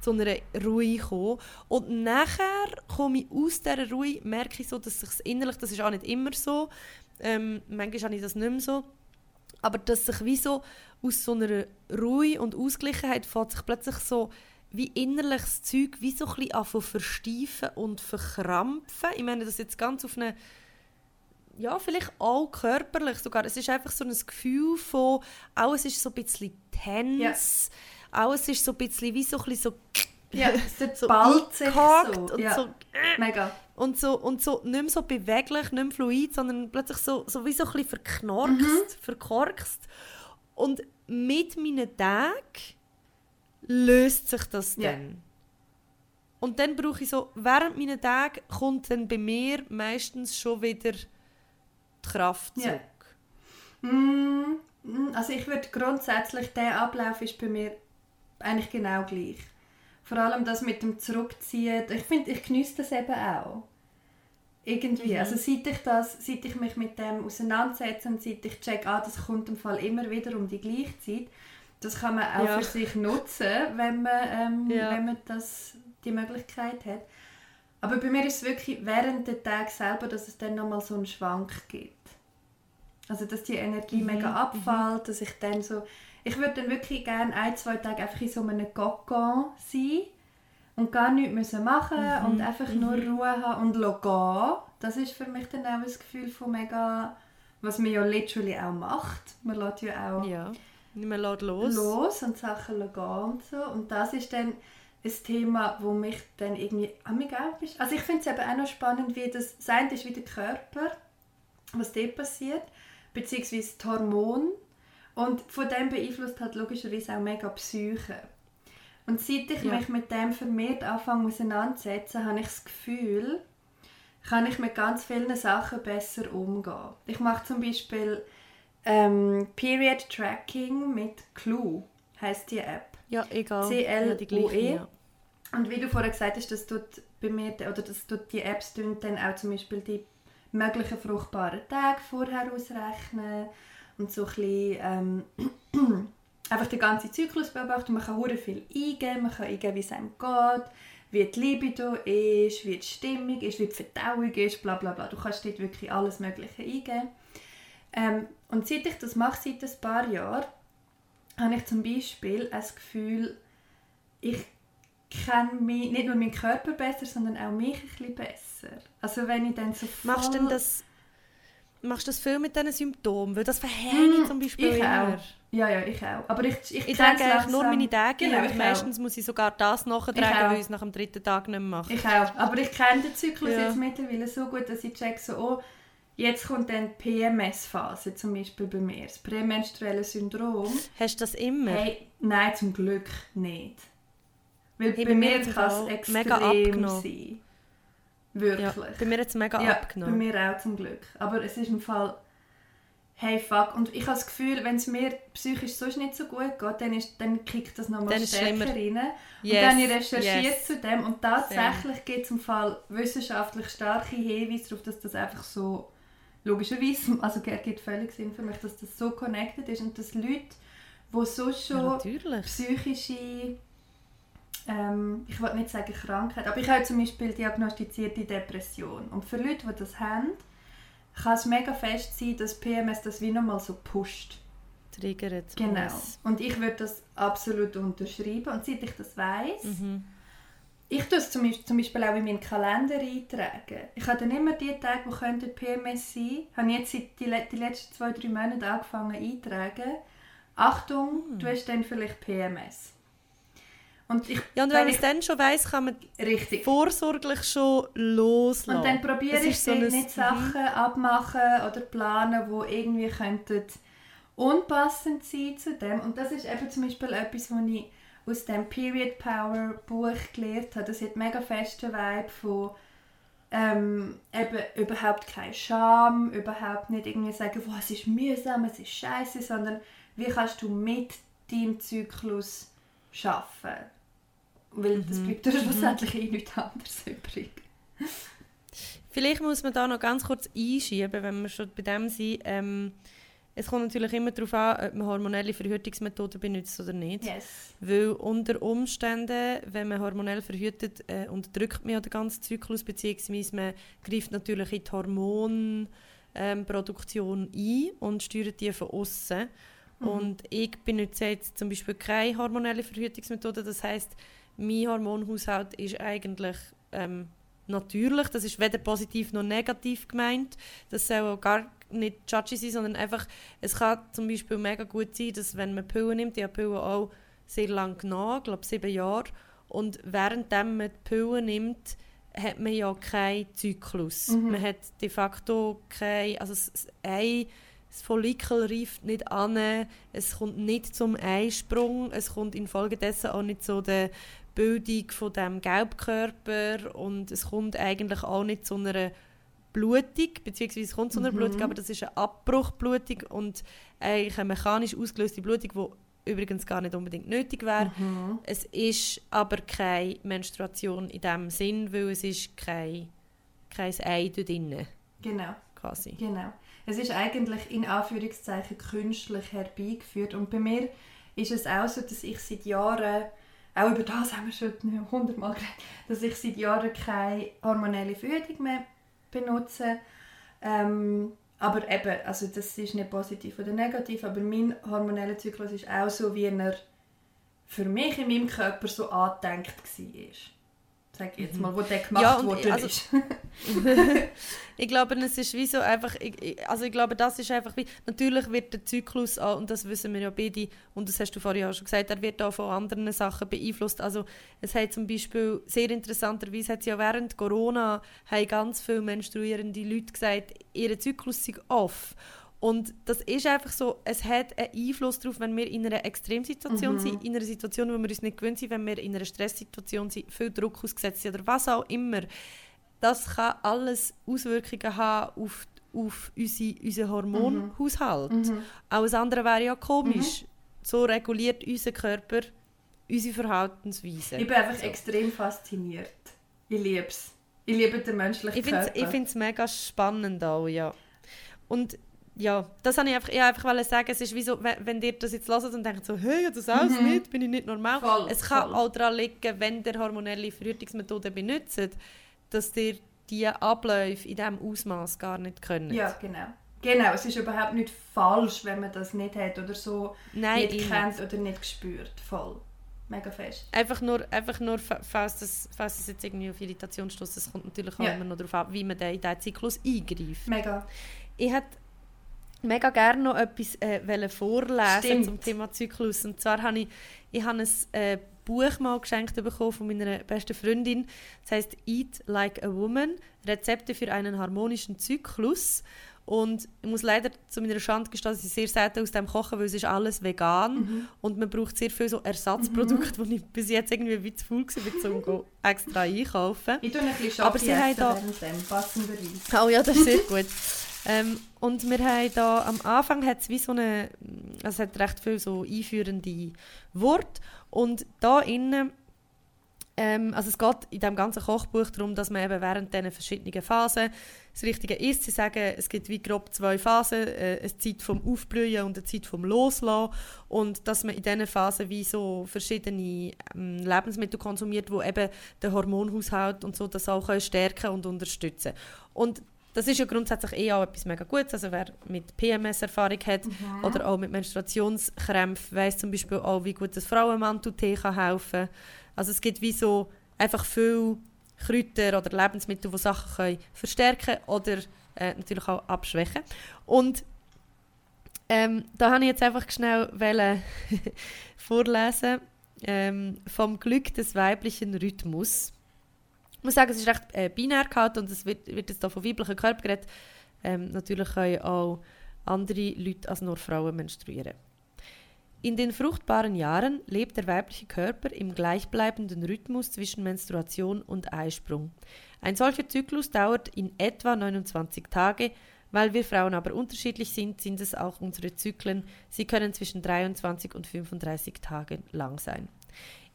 zu einer Ruhe kommen. Und nachher komme ich aus dieser Ruhe, merke ich so, dass sich innerlich, das ist auch nicht immer so, ähm, manchmal habe ich das nicht mehr so, aber dass sich wie so aus so einer Ruhe und Ausgleichheit fängt sich plötzlich so wie innerliches Zeug wie so ein bisschen versteifen und verkrampfen. Ich meine das jetzt ganz auf eine ja, vielleicht auch körperlich sogar. Es ist einfach so ein Gefühl von, alles ist so ein bisschen tense, ja. alles ist so ein bisschen wie so ein bisschen so ja, es so ballt sich so. Und ja. so Mega. Und so, und so nicht mehr so beweglich, nicht mehr fluid, sondern plötzlich so, so wie so ein bisschen verknorkst, mhm. verkorkst. Und mit meinen Tagen löst sich das dann. Yeah. Und dann brauche ich so, während meiner Tage kommt dann bei mir meistens schon wieder die Kraft zurück. Yeah. Mm, also ich würde grundsätzlich, der Ablauf ist bei mir eigentlich genau gleich. Vor allem das mit dem Zurückziehen, ich finde, ich genieße das eben auch. Irgendwie. Mhm. Also seit ich, das, seit ich mich mit dem auseinandersetze und seit ich check, ah, das kommt im Fall immer wieder um die gleiche Zeit, das kann man auch ja. für sich nutzen, wenn man, ähm, ja. wenn man das, die Möglichkeit hat. Aber bei mir ist es wirklich während der Tag selber, dass es dann nochmal so einen Schwank gibt. Also dass die Energie mhm. mega mhm. abfällt, mhm. dass ich dann so... Ich würde dann wirklich gerne ein, zwei Tage einfach in so einem Kokon sein und gar nichts müssen machen mhm. und einfach mhm. nur Ruhe haben und gehen. Das ist für mich dann auch das Gefühl von mega, was man ja literally auch macht. Man lässt ja auch ja. man lässt los. los und Sachen gehen und so. Und das ist dann ein Thema, wo mich dann irgendwie auch ist. Also ich finde es eben auch noch spannend, wie das sein ist wie der Körper, was dort passiert, beziehungsweise das Hormon. Und von dem beeinflusst halt logischerweise auch mega Psyche. Und seit ich ja. mich mit dem vermehrt anfange auseinanderzusetzen, habe ich das Gefühl, kann ich mit ganz vielen Sachen besser umgehen. Ich mache zum Beispiel ähm, Period Tracking mit Clue, heißt die App. Ja, egal. C-L-U-E. Ja, Und wie du vorher gesagt hast, das tut bei mir, oder das tut die Apps dann auch zum Beispiel die möglichen fruchtbaren Tage vorher ausrechnen und so ein bisschen, ähm, einfach den ganzen Zyklus beobachten. Man kann viel eingeben, man kann eingeben, wie es einem geht, wie die Libido ist, wie die Stimmung ist, wie die Verdauung ist, bla bla bla. Du kannst dort wirklich alles Mögliche eingeben. Ähm, und seit ich das mache, seit ein paar Jahren, habe ich zum Beispiel das Gefühl, ich kenne mich, nicht nur meinen Körper besser, sondern auch mich ein bisschen besser. Also wenn ich dann so. Machst du das, machst du das viel mit diesen Symptomen? Weil das verhält hm, zum Beispiel ich immer. Auch. Ja, ja, ich auch. Aber ich, ich, ich trage eigentlich nur meine Tage genau, und meistens auch. muss ich sogar das nachtragen, weil ich es nach dem dritten Tag nicht mache. Ich auch. Aber ich kenne den Zyklus ja. jetzt mittlerweile so gut, dass ich check so, oh, Jetzt kommt dann die PMS-Phase, zum Beispiel bei mir, das prämenstruelle Syndrom. Hast du das immer? Hey, nein, zum Glück nicht. Weil hey, bei, bei, mir kann es extrem sein. Wirklich. Ja, bei mir hat es mega ja, abgenommen. bei mir auch zum Glück. Aber es ist im Fall hey fuck. Und ich habe das Gefühl, wenn es mir psychisch sonst nicht so gut geht, dann, ist, dann kickt das nochmal stärker rein. Yes, und dann habe ich recherchiert yes. zu dem und tatsächlich gibt es im Fall wissenschaftlich starke Hinweise darauf, dass das einfach so logischerweise, also es gibt völlig Sinn für mich, dass das so connected ist und dass Leute, die so schon ja, psychische ähm, ich will nicht sagen Krankheit, aber ich habe zum Beispiel diagnostizierte Depression und für Leute, die das haben, kann es mega fest sein, dass PMS das wie nochmal so pusht. Triggert. Genau. Was. Und ich würde das absolut unterschreiben. Und seit ich das weiß, mhm. ich tue es zum Beispiel, zum Beispiel auch in meinen Kalender eintragen. Ich habe dann immer die Tage, die könnten PMS sein, habe jetzt seit die, die letzten zwei, drei Monate angefangen eintragen. Achtung, mhm. du hast dann vielleicht PMS. Und ich, ja, und wenn man es dann schon weiss, kann man richtig. vorsorglich schon loslassen. Und dann probiere ich so nicht mhm. Sachen abmachen oder planen, die irgendwie könnten unpassend sein zu dem. Und das ist eben zum Beispiel etwas, was ich aus dem Period Power Buch gelernt habe. Das hat mega festen Vibe von ähm, eben überhaupt keine Scham, überhaupt nicht irgendwie sagen, oh, es ist mühsam, es ist scheiße, sondern wie kannst du mit deinem Zyklus arbeiten weil das mhm. bleibt mhm. schlussendlich eh nichts anderes übrig. Vielleicht muss man da noch ganz kurz einschieben, wenn wir schon bei dem sind. Ähm, es kommt natürlich immer darauf an, ob man hormonelle Verhütungsmethoden benutzt oder nicht. Yes. Weil unter Umständen, wenn man hormonell verhütet, äh, unterdrückt man ja den ganzen Zyklus, beziehungsweise man greift natürlich in die Hormonproduktion ähm, ein und steuert die von außen. Mhm. Und ich benutze jetzt zum Beispiel keine hormonelle Verhütungsmethode, das heißt mein Hormonhaushalt ist eigentlich ähm, natürlich. Das ist weder positiv noch negativ gemeint. Das soll auch gar nicht judgy sein, sondern einfach, es kann zum Beispiel mega gut sein, dass wenn man Pillen nimmt, ich habe Pillen auch sehr lange genommen, ich glaube sieben Jahre, und währenddem man die Pillen nimmt, hat man ja keinen Zyklus. Mhm. Man hat de facto kein, also das Ei, das Follikel reift nicht an, es kommt nicht zum Eisprung, es kommt infolgedessen auch nicht so der Bildung von dem Gelbkörper und es kommt eigentlich auch nicht zu einer Blutung, beziehungsweise es kommt zu einer mhm. Blutung, aber das ist eine Abbruchblutung und eigentlich eine mechanisch ausgelöste Blutung, die übrigens gar nicht unbedingt nötig wäre. Mhm. Es ist aber keine Menstruation in dem Sinn, weil es ist kein, kein Ei dort drin. Genau. Quasi. Genau. Es ist eigentlich in Anführungszeichen künstlich herbeigeführt und bei mir ist es auch so, dass ich seit Jahren auch über das haben wir schon hundertmal geredet, dass ich seit Jahren keine hormonelle Verhütung mehr benutze. Ähm, aber eben, also das ist nicht positiv oder negativ, aber mein hormoneller Zyklus ist auch so, wie er für mich in meinem Körper so angedenkt war sag jetzt mhm. mal, wo der gemacht ja, worden also, ich glaube, es ist wie so einfach, ich, also ich glaube, das ist einfach wie, natürlich wird der Zyklus, und das wissen wir ja beide, und das hast du vorhin auch schon gesagt, er wird auch von anderen Sachen beeinflusst. Also es hat zum Beispiel, sehr interessanterweise hat es ja während Corona, haben ganz viele menstruierende Leute gesagt, ihr Zyklus sei off. Und das ist einfach so, es hat einen Einfluss darauf, wenn wir in einer Extremsituation mhm. sind, in einer Situation, wo wir uns nicht gewöhnt sind, wenn wir in einer Stresssituation sind, viel Druck ausgesetzt sind oder was auch immer. Das kann alles Auswirkungen haben auf, auf unsere, unseren Hormonhaushalt. Mhm. mhm. Alles andere wäre ja komisch. Mhm. So reguliert unser Körper unsere Verhaltensweise. Ich bin einfach so. extrem fasziniert. Ich liebe es. Ich liebe den menschlichen ich Körper. Ich finde es mega spannend auch, ja. Und ja, das wollte ich einfach, ich einfach sagen. Es ist wie so, wenn, ihr das jetzt hört und denkt so, hey, das auch mhm. nicht, bin ich nicht normal. Voll, es kann voll. auch daran liegen, wenn ihr hormonelle Verhütungsmethoden benutzt, dass ihr diese Abläufe in diesem Ausmaß gar nicht könnt. Ja, genau. Genau, es ist überhaupt nicht falsch, wenn man das nicht hat oder so Nein, nicht kennt oder nicht gespürt. Voll. Mega fest. Einfach nur, einfach nur falls, das, falls es jetzt irgendwie auf Irritation stößt, es kommt natürlich auch ja. immer noch darauf an, wie man in diesen Zyklus eingreift. Mega. Ich hätte mega gerne noch etwas äh, vorlesen Stimmt. zum Thema Zyklus. Und zwar habe ich, ich habe ein äh, Buch mal geschenkt bekommen von meiner besten Freundin. Das heißt Eat Like a Woman: Rezepte für einen harmonischen Zyklus. Und ich muss leider zu meiner Schande gestehen, dass ich sehr selten aus dem kochen, weil es ist alles vegan mhm. und man braucht sehr viele so Ersatzprodukte, mhm. wo ich bis jetzt irgendwie wie zu faul war, um extra einkaufen. Ich tue ein bisschen Aber sie haben da passenderweise. Oh ja, das ist sehr gut. Ähm, und wir haben da am Anfang hat es wie so eine, also es hat recht viele so einführende Worte und da innen ähm, also es geht in diesem ganzen Kochbuch darum, dass man eben während diesen verschiedenen Phasen das Richtige isst. Sie sagen, es gibt wie grob zwei Phasen, äh, eine Zeit vom Aufblühen und eine Zeit vom Loslassen. Und dass man in diesen Phasen wie so verschiedene ähm, Lebensmittel konsumiert, die eben den Hormonhaushalt und so das auch stärken und unterstützen und das ist ja grundsätzlich eh auch etwas mega Gutes. Also wer mit PMS-Erfahrung hat mhm. oder auch mit Menstruationskrämpfen, weiß zum Beispiel auch, wie gut das Frauenmantel-Tee kann helfen Also es gibt wie so einfach viel Kräuter oder Lebensmittel, die Sachen können verstärken oder äh, natürlich auch abschwächen. Und ähm, da habe ich jetzt einfach schnell vorlesen ähm, vom Glück des weiblichen Rhythmus. Ich muss sagen, es ist recht äh, binär gehalten und es wird, wird jetzt da von weiblichen Körper geredet. Ähm, natürlich können auch andere Leute als nur Frauen menstruieren. In den fruchtbaren Jahren lebt der weibliche Körper im gleichbleibenden Rhythmus zwischen Menstruation und Eisprung. Ein solcher Zyklus dauert in etwa 29 Tage. Weil wir Frauen aber unterschiedlich sind, sind es auch unsere Zyklen. Sie können zwischen 23 und 35 Tagen lang sein.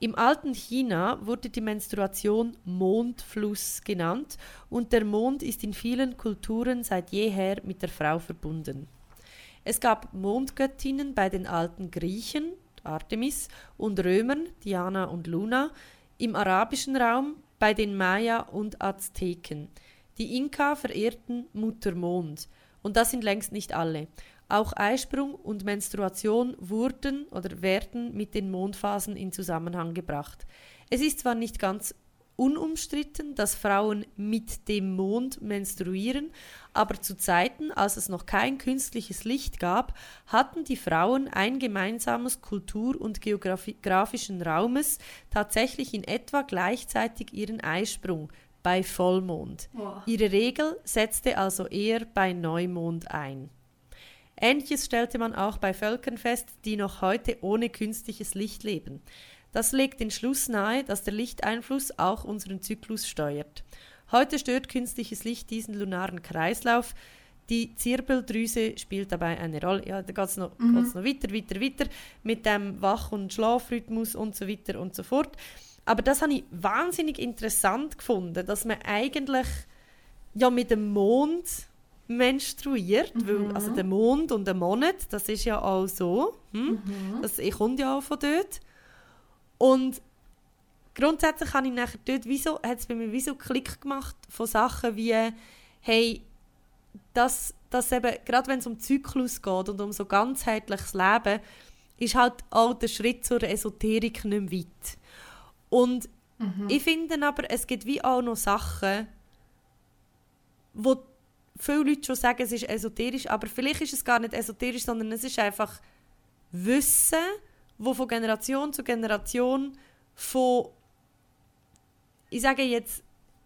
Im alten China wurde die Menstruation Mondfluss genannt und der Mond ist in vielen Kulturen seit jeher mit der Frau verbunden. Es gab Mondgöttinnen bei den alten Griechen, Artemis, und Römern, Diana und Luna, im arabischen Raum bei den Maya und Azteken. Die Inka verehrten Mutter Mond. Und das sind längst nicht alle. Auch Eisprung und Menstruation wurden oder werden mit den Mondphasen in Zusammenhang gebracht. Es ist zwar nicht ganz unumstritten, dass Frauen mit dem Mond menstruieren, aber zu Zeiten, als es noch kein künstliches Licht gab, hatten die Frauen ein gemeinsames Kultur- und geografischen Raumes tatsächlich in etwa gleichzeitig ihren Eisprung bei Vollmond. Wow. Ihre Regel setzte also eher bei Neumond ein. Ähnliches stellte man auch bei Völkern fest, die noch heute ohne künstliches Licht leben. Das legt den Schluss nahe, dass der Lichteinfluss auch unseren Zyklus steuert. Heute stört künstliches Licht diesen lunaren Kreislauf. Die Zirbeldrüse spielt dabei eine Rolle. Ja, da geht es noch, mhm. noch weiter, weiter, weiter mit dem Wach- und Schlafrhythmus und so weiter und so fort. Aber das habe ich wahnsinnig interessant gefunden, dass man eigentlich ja mit dem Mond menstruiert, mhm. weil, also der Mond und der Monat, das ist ja auch so, hm? mhm. das ich komme ja auch von dort. Und grundsätzlich habe ich nachher dort, wieso, hat es bei mir wie so Klick gemacht von Sachen wie, hey, dass, dass eben, gerade wenn es um Zyklus geht und um so ganzheitliches Leben, ist halt auch der Schritt zur Esoterik nicht mehr weit. Und mhm. ich finde aber, es gibt wie auch noch Sachen, wo viele Leute schon sagen, es ist esoterisch, aber vielleicht ist es gar nicht esoterisch, sondern es ist einfach Wissen, wo von Generation zu Generation von, ich sage jetzt,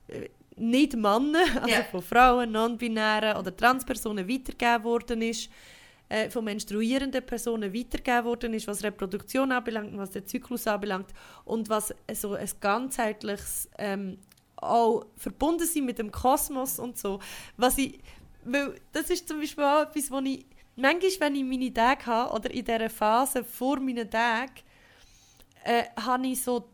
äh, nicht Männer, also yeah. von Frauen, Non-Binären oder Transpersonen weitergegeben worden ist, äh, von menstruierenden Personen weitergegeben worden ist, was Reproduktion anbelangt, was den Zyklus anbelangt und was so ein ganzheitliches ähm, auch verbunden sind mit dem Kosmos und so. Was ich, weil das ist zum Beispiel auch etwas, wo ich manchmal, wenn ich meine Tage habe oder in dieser Phase vor meinen Tagen, äh, habe ich so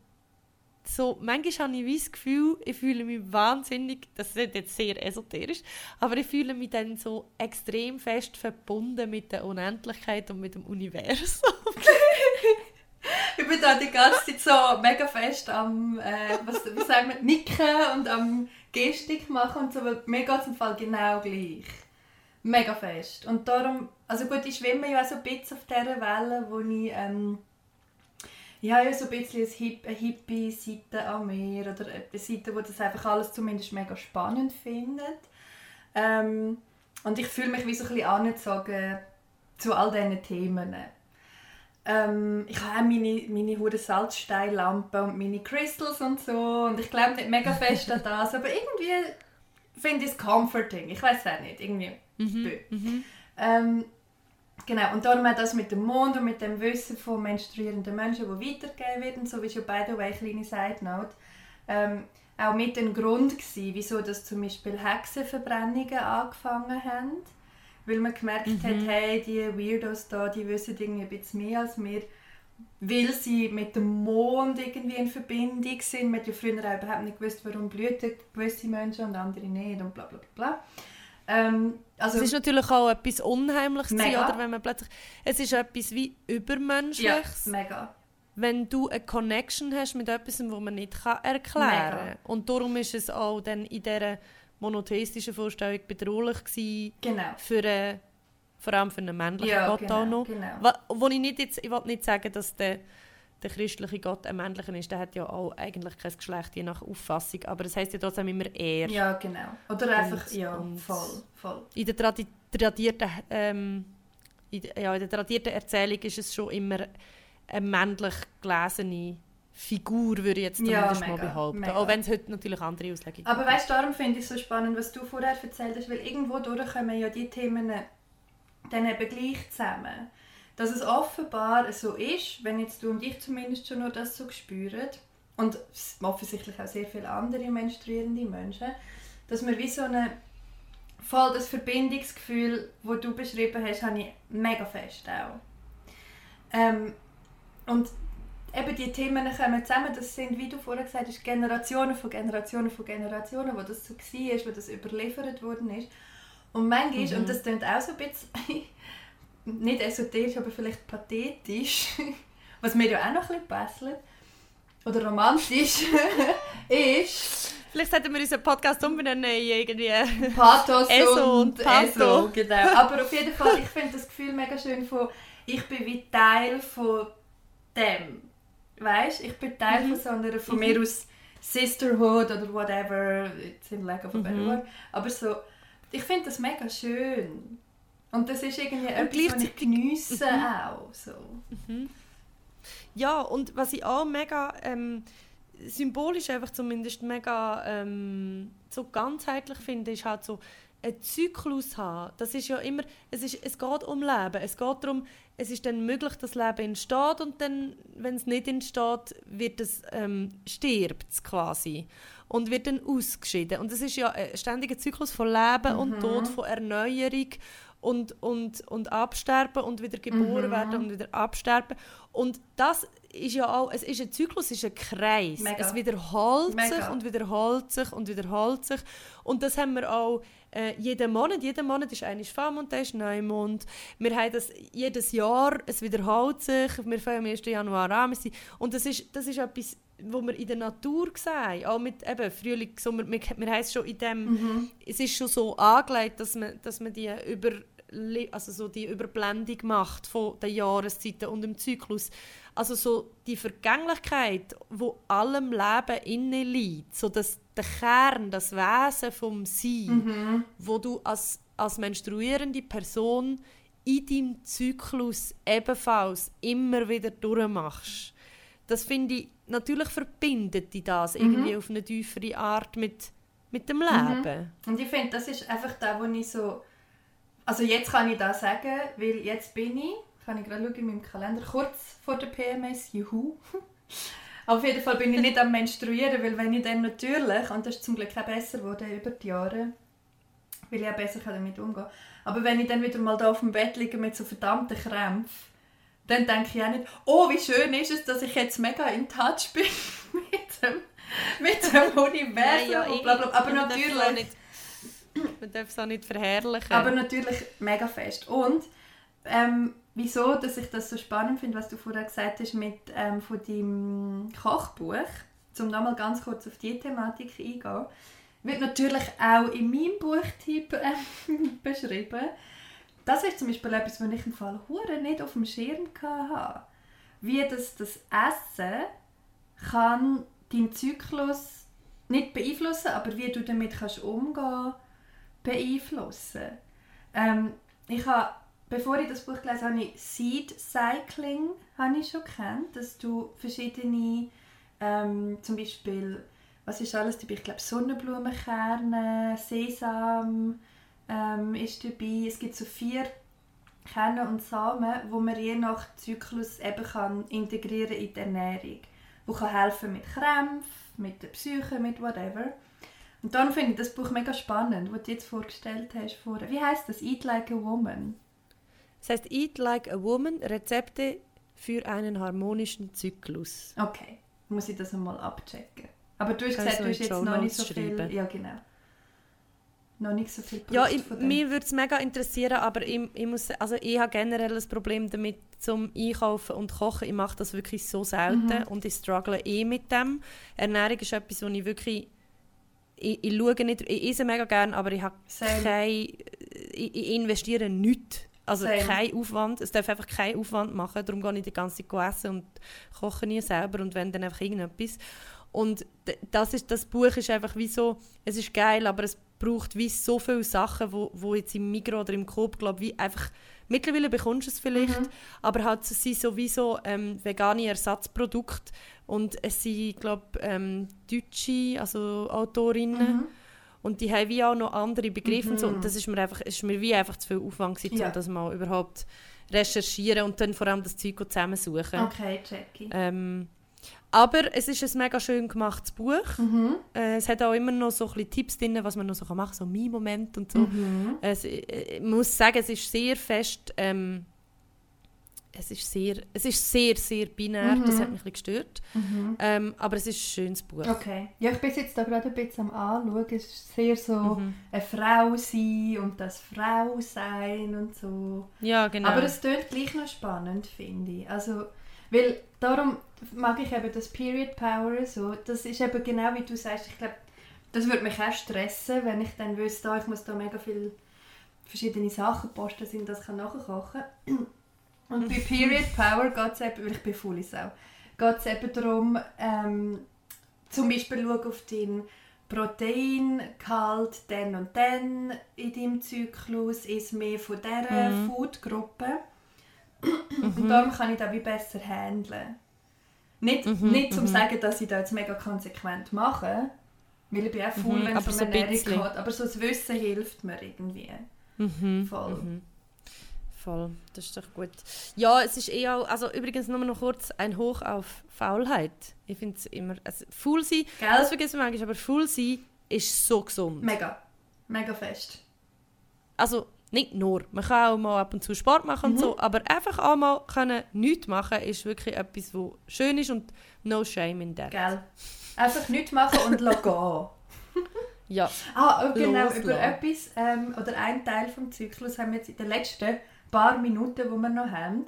so, manchmal habe ich wie das Gefühl, ich fühle mich wahnsinnig, das ist jetzt sehr esoterisch, aber ich fühle mich dann so extrem fest verbunden mit der Unendlichkeit und mit dem Universum. ich bin da die ganze Zeit so mega fest am, äh, was, wie sagen wir, nicken und am Gestik machen und so, weil mir geht es im Fall genau gleich. Mega fest. Und darum, also gut, ich schwimme ja auch so ein bisschen auf dieser Welle, wo ich, ähm, ich habe ja so ein bisschen eine Hippie-Seite an mir oder eine Seite, wo das einfach alles zumindest mega spannend findet. Ähm, und ich fühle mich wie so ein bisschen angezogen zu all diesen Themen. Ähm, ich habe auch meine, meine hure Salzsteinlampe und meine Crystals und so und ich glaube nicht mega fest an das, aber irgendwie finde ich es comforting. Ich weiß auch nicht, irgendwie. Mhm, mhm. Ähm, genau, und darum auch das mit dem Mond und mit dem Wissen von menstruierenden Menschen, die weitergegeben werden, so wie schon by the way, kleine Side Note, ähm, auch mit dem Grund gewesen, wieso das zum Beispiel Hexenverbrennungen angefangen haben weil man gemerkt mhm. hat, hey, die Weirdos da, die wissen irgendwie ein bisschen mehr als wir, weil sie mit dem Mond irgendwie in Verbindung sind. Man hat ja früher auch überhaupt nicht gewusst, warum blühen gewisse Menschen und andere nicht und bla bla bla. Ähm, also, es ist natürlich auch etwas Unheimliches, mega. oder wenn man plötzlich, es ist etwas wie Übermenschliches. Ja, mega. Wenn du eine Connection hast mit etwas, das man nicht erklären kann. Und darum ist es auch dann in dieser monotheistischen Vorstellung bedrohlich gewesen. Genau. Für eine, vor allem für einen männlichen ja, Gott genau, auch noch. Genau. Wo, wo ich nicht jetzt, ich will nicht sagen, dass der, der christliche Gott ein männlicher ist. Der hat ja auch eigentlich kein Geschlecht, je nach Auffassung. Aber das heisst ja trotzdem immer er. Ja, genau. Oder einfach, und, ja, und voll, voll. In der tradi tradierten, ähm, in, ja, in der tradierten Erzählung ist es schon immer eine männlich gelesene Figur, würde ich jetzt zumindest ja, mega, mal behaupten. Mega. Auch wenn es heute natürlich andere Auslegungen Aber weißt du, darum finde ich es so spannend, was du vorher erzählt hast, weil irgendwo kommen ja die Themen dann eben gleich zusammen. Dass es offenbar so ist, wenn jetzt du und ich zumindest schon nur das so spüren, und offensichtlich auch sehr viele andere menstruierende Menschen, dass wir wie so eine voll das Verbindungsgefühl, das du beschrieben hast, habe ich mega fest auch. Ähm, und eben die Themen kommen zusammen. Das sind, wie du vorher gesagt hast, Generationen von Generationen von Generationen, wo das so war, wo das überliefert worden ist. Und manchmal, mhm. und das klingt auch so ein bisschen, nicht esoterisch, aber vielleicht pathetisch, was mir ja auch noch ein bisschen passt, oder romantisch, ist... Vielleicht sollten wir unseren Podcast umbenennen irgendwie... Pathos Eso und, und Pato. genau. Aber auf jeden Fall, ich finde das Gefühl mega schön von, ich bin wie Teil von dem weißt, ich bin Teil mhm. von so einer, von mir mhm. aus Sisterhood oder whatever, jetzt in Lack of a better word, aber so, ich finde das mega schön. Und das ist irgendwie und etwas, was ich geniesse mhm. auch. So. Mhm. Ja, und was ich auch mega ähm, symbolisch einfach zumindest mega ähm, so ganzheitlich finde, ist halt so, einen Zyklus haben. Das ist ja immer, es, ist, es geht um Leben. Es geht darum, es ist dann möglich, dass Leben entsteht und dann, wenn es nicht entsteht, wird es ähm, stirbt es quasi und wird dann ausgeschieden. Und es ist ja ein ständiger Zyklus von Leben mhm. und Tod, von Erneuerung und, und, und Absterben und wieder geboren mhm. werden und wieder absterben. Und das ist ja auch, es ist ein Zyklus, es ist ein Kreis. Mega. Es wiederholt Mega. sich und wiederholt sich und wiederholt sich. Und das haben wir auch äh, jeden Monat. Jeden Monat ist Vollmond, der ist Neumond. Wir haben das jedes Jahr, es wiederholt sich. Wir fangen am 1. Januar an. Und das ist, das ist etwas, wo wir in der Natur sehen, auch mit eben Frühling, Sommer, wir, wir haben es schon in dem, mhm. es ist schon so angelegt, dass man, dass man die über also so die Überblendung macht von den Jahreszeiten und dem Zyklus. Also so die Vergänglichkeit, wo allem Leben inne liegt, so dass der Kern, das Wesen vom Sein, mhm. wo du als, als menstruierende Person in deinem Zyklus ebenfalls immer wieder durchmachst. Das finde ich, natürlich verbindet die das mhm. irgendwie auf eine tiefere Art mit, mit dem Leben. Mhm. Und ich finde, das ist einfach da, wo ich so also jetzt kann ich das sagen, weil jetzt bin ich, kann ich gerade schauen in meinem Kalender, kurz vor der PMS, juhu. Auf jeden Fall bin ich nicht am Menstruieren, weil wenn ich dann natürlich, und das ist zum Glück auch besser geworden über die Jahre, weil ich auch besser damit umgehen kann, aber wenn ich dann wieder mal da auf dem Bett liege mit so verdammten Krämpfen, dann denke ich auch nicht, oh, wie schön ist es, dass ich jetzt mega in Touch bin mit dem, mit dem Universum Nein, ja, und bla bla. Aber man darf natürlich, nicht- Man darf es auch nicht verherrlichen. aber natürlich mega fest. Und ähm, wieso, dass ich das so spannend finde, was du vorher gesagt hast mit ähm, von deinem Kochbuch, um nochmal ganz kurz auf die Thematik eingehen, wird natürlich auch in meinem Buchtyp ähm, beschrieben. Das ist zum Beispiel etwas, was ich im Fall hure nicht auf dem Schirm hatte. Wie das, das Essen kann deinen Zyklus nicht beeinflussen, aber wie du damit kannst umgehen beeinflussen. Ähm, ich habe, bevor ich das Buch gelesen habe, ich Seed Cycling habe ich schon kennt, dass du verschiedene, ähm, zum Beispiel, was ist alles dabei? Ich glaube Sonnenblumenkerne, Sesam ähm, ist dabei. Es gibt so vier Kerne und Samen, wo man je nach Zyklus eben kann integrieren in die Ernährung, wo kann helfen mit Krämpfen, mit der Psyche, mit whatever. Und dann finde ich das Buch mega spannend, was du jetzt vorgestellt hast. Vorher. Wie heißt das? Eat Like a Woman. Das heißt, Eat Like a Woman, Rezepte für einen harmonischen Zyklus. Okay, muss ich das einmal abchecken. Aber du hast gesagt, du hast jetzt noch nicht so viel... Ja, genau. Noch nicht so viel Ja, gewusst ich, mir würde es mega interessieren, aber ich, ich, muss, also ich habe generell ein Problem damit zum Einkaufen und Kochen. Ich mache das wirklich so selten Mhm. und ich struggle eh mit dem. Ernährung ist etwas, wo ich wirklich... Ich, ich schaue nicht, ich esse mega gerne, aber ich habe Same. kein, ich, ich investiere nichts. Also Same. kein Aufwand. Es darf einfach keinen Aufwand machen. Darum gehe ich die ganze Zeit essen und koche nie selber und wenn dann einfach irgendetwas. Und das, ist, das Buch ist einfach wie so, es ist geil, aber es braucht wie so viele Sachen, wo, wo jetzt im Migros oder im Coop, glaube wie einfach, mittlerweile bekommst du es vielleicht, Mhm. aber halt, es sind sowieso ähm, vegane Ersatzprodukte und es sind, glaube ähm, deutsche, also Autorinnen, Mhm. Und die haben wie auch noch andere Begriffe und so. Mhm. Und das ist mir einfach, ist mir wie einfach zu viel Aufwand gewesen, Ja. um das mal überhaupt recherchieren und dann vor allem das Zeug zusammensuchen. Okay, Jackie. Ähm, aber es ist ein mega schön gemachtes Buch. Mhm. Äh, es hat auch immer noch so ein Tipps drin, was man noch so machen kann, so mein Moment und so. Mhm. Es, äh, ich muss sagen, es ist sehr fest, ähm, es ist sehr, es ist sehr, sehr binär, das Mhm. hat mich ein gestört. Mhm. Ähm, aber es ist ein schönes Buch. Okay. Ja, ich bin jetzt da gerade ein bisschen am Anschauen. Es ist sehr so Mhm. eine Frau sein und das Frau sein und so. Ja, genau. Aber es klingt gleich noch spannend, finde ich. Also, weil darum mag ich eben das Period Power so. Das ist eben genau wie du sagst. Ich glaube, das würde mich auch stressen, wenn ich dann wüsste, ah, ich muss da mega viele verschiedene Sachen posten, dass ich das kann nachkochen kann. Und bei Period Power geht es eben, weil ich bin voll Sau, geht es eben darum, ähm, zum Beispiel schau auf deinen Proteingehalt dann und dann in deinem Zyklus, ist mehr von dieser Mhm. Foodgruppe. Und darum kann ich das wie besser handeln. Nicht, Mhm, nicht zum mhm. sagen, dass ich das jetzt mega konsequent mache, weil ich bin auch faul, Mhm, wenn es um so Ernährung geht. Aber so das Wissen hilft mir irgendwie. Mhm. Voll. Voll, das ist doch gut. Ja, es ist eh auch, also übrigens nur noch kurz ein Hoch auf Faulheit. Ich finde es immer, also faul sein, Gell? das vergessen wir manchmal, aber faul sein ist so gesund. Mega. Mega fest. Also nicht nur, man kann auch mal ab und zu Sport machen und Mhm. so, aber einfach auch mal können nichts machen, ist wirklich etwas, was schön ist und no shame in that. Gell? Einfach nichts machen und lassen gehen. Ja, Ah, oh, genau, über etwas, ähm, oder ein Teil vom Zyklus haben wir jetzt in den letzten paar Minuten, die wir noch haben.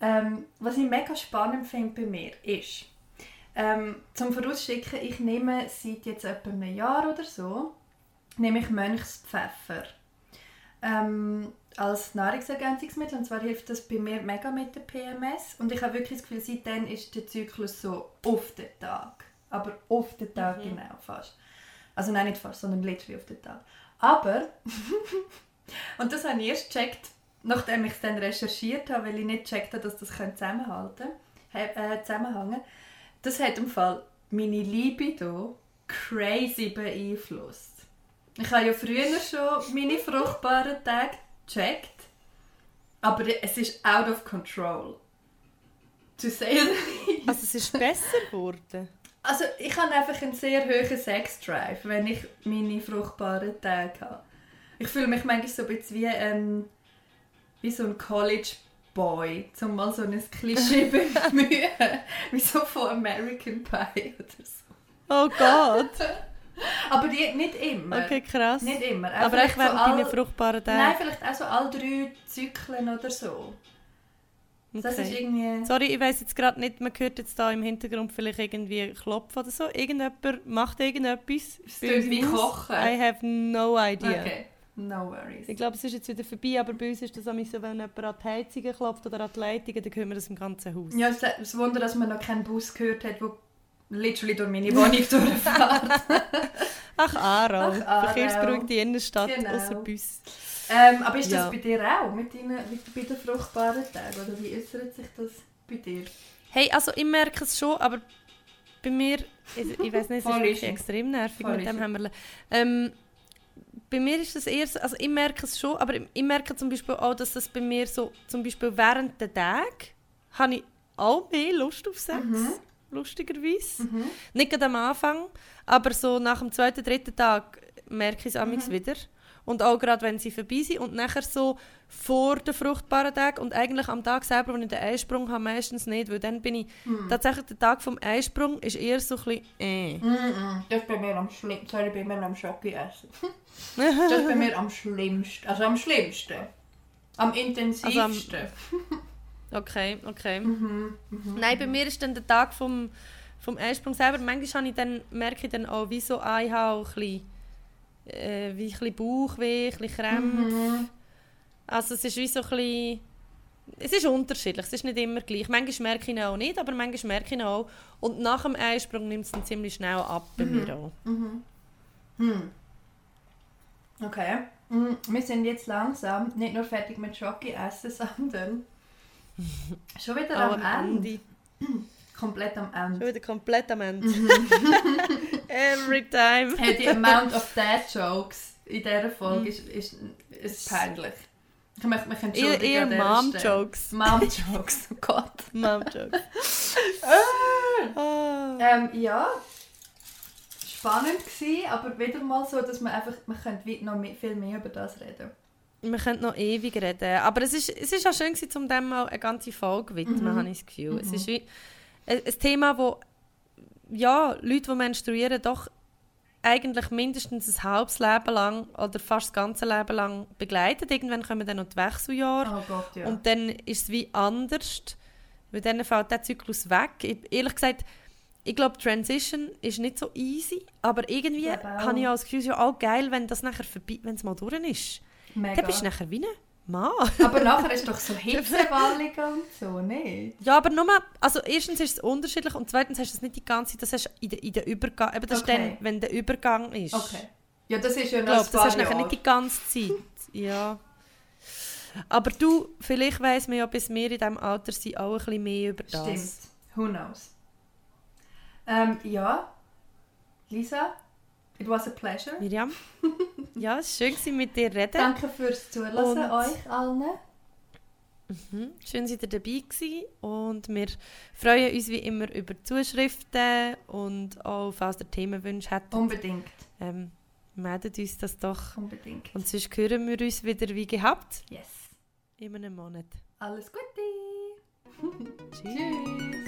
Ähm, was ich mega spannend finde bei mir, ist, ähm, zum Vorausschicken, ich nehme seit jetzt etwa einem Jahr oder so, nehme ich Mönchspfeffer ähm, als Nahrungsergänzungsmittel. Und zwar hilft das bei mir mega mit der PMS. Und ich habe wirklich das Gefühl, seitdem ist der Zyklus so auf den Tag. Aber auf den Tag Mhm. genau, fast. Also nein, nicht fast, sondern literally auf den Tag. Aber, und das habe ich erst gecheckt, nachdem ich es dann recherchiert habe, weil ich nicht gecheckt habe, dass das zusammenhalten äh, zusammenhängen. Das hat im Fall meine Libido crazy beeinflusst. Ich habe ja früher schon meine fruchtbaren Tage gecheckt, aber es ist out of control. To say the also es ist besser geworden. Also ich habe einfach einen sehr hohen Sexdrive, wenn ich meine fruchtbaren Tage habe. Ich fühle mich manchmal so ein bisschen wie, ein, wie so ein College Boy, um mal so ein Klischee bemühen, wie so von American Pie oder so. Oh Gott. Aber die, nicht immer. Okay, krass. Nicht immer. Auch Aber echt während so all- deinen fruchtbaren Nein, Tagen? vielleicht auch so alle drei Zyklen oder so. Das ist Okay. irgendwie... Sorry, ich weiß jetzt gerade nicht, man hört jetzt da im Hintergrund vielleicht irgendwie Klopfen oder so. Irgendjemand macht irgendetwas. Es wie. Kochen. I have no idea. Okay, no worries. Ich glaube, es ist jetzt wieder vorbei, aber bei uns ist das auch so, wenn jemand an die Heizungen klopft oder an die Leitungen, dann hören wir das im ganzen Haus. Ja, es ist ein Wunder, dass man noch keinen Bus gehört hat, der literally durch meine Wohnung durchfährt. Ach, Aarau. Verkehrsberuhigte Innenstadt, Genau. außer Bus. ähm, aber ist das Ja. bei dir auch, mit, deinen, mit bei den fruchtbaren Tagen? Oder wie äußert sich das bei dir? Hey, also ich merke es schon, aber bei mir, ich, ich weiß nicht, es ist extrem nervig Voll mit dem. Hämmerle. Ähm, bei mir ist das eher so, also ich merke es schon, aber ich, merke zum Beispiel auch, dass das bei mir so, zum Beispiel während der Tage, habe ich auch mehr Lust auf Sex, Mhm. lustigerweise. Nicht gerade am Anfang, aber so nach dem zweiten, dritten Tag merke ich es Mhm. wieder. Und auch gerade, wenn sie vorbei sind. Und nachher so vor den fruchtbaren Tag und eigentlich am Tag selber, wenn ich den Eisprung habe, meistens nicht. Weil dann bin ich... Mhm. Tatsächlich, der Tag vom Eisprung ist eher so ein bisschen... Äh. Mm-mm. Das ist bei mir am schlimmsten. Sorry, bei mir am Schoki essen. das ist bei mir am schlimmsten. Also am schlimmsten. Am intensivsten. Okay, okay. Mhm. Nein, bei mir ist dann der Tag vom, vom Eisprung selber. Manchmal habe ich dann, merke ich dann auch, wie so ah, ich habe auch ein bisschen, äh, wie ein bisschen Bauchweh, ein bisschen Krämpfe. Mhm. Also es ist wie so ein bisschen... Es ist unterschiedlich, es ist nicht immer gleich. Manchmal merke ich ihn auch nicht, aber manchmal merke ich ihn auch. Und nach dem Eisprung nimmt es dann ziemlich schnell ab bei mir auch. Hm. Okay. Mm, Wir sind jetzt langsam nicht nur fertig mit Schoki essen, sondern schon wieder am am Ende. Ende. Komplett am Schon Ende. wieder komplett am Ende. Every time. Hey, die Amount of Dad Jokes in dieser Folge ist, ist, ist peinlich. Ich möchte mich entschuldigen. Stelle. Mom-Jokes. Mom-Jokes, oh Gott. Mom-Jokes. Ah. Ähm, ja, spannend gewesen, aber wieder mal so, dass man einfach, man könnte noch mehr, viel mehr über das reden. Wir könnten noch ewig reden. Aber es ist, es ist auch schön, gewesen, um dem mal eine ganze Folge widmen, habe ich das Gefühl. Es ist wie ein, ein Thema, wo ja, Leute, die menstruieren, doch eigentlich mindestens ein halbes Leben lang oder fast das ganze Leben lang begleitet. Irgendwann kommen dann noch die Wechseljahre. Oh Gott, ja. Und dann ist es wie anders, weil dann fällt der Zyklus weg. Ich, ehrlich gesagt, ich glaube, Transition ist nicht so easy, aber irgendwie auch. habe ich auch das Gefühl, ja auch geil, wenn das nachher vorbei, wenn es mal durch ist. Mega. Dann bist du nachher wie ein Mann. Aber nachher ist doch so hitzewallig und so, nicht? Ja, aber nur, also erstens ist es unterschiedlich und zweitens hast du es nicht die ganze Zeit, das hast du in der, in der Übergang, eben das Okay. ist dann, wenn der Übergang ist. Okay. Ja, das ist ja Ich noch glaube, ein das hast du nachher nicht die ganze Zeit. Ja. Aber du, vielleicht weiss man ja, bis wir in diesem Alter sind, auch ein bisschen mehr über das. Stimmt. Who knows? Ähm, ja. Lisa, it was a pleasure. Miriam? ja, es war schön, mit dir zu reden. Danke fürs Zuhören, Und- euch allen. Mhm. Schön, dass ihr dabei gewesen. Und wir freuen uns wie immer über Zuschriften und auch, falls ihr Themenwünsche habt, Unbedingt. ähm, meldet uns das doch. Unbedingt. Und sonst hören wir uns wieder wie gehabt Yes. in einem Monat. Alles Gute. Tschüss. Tschüss.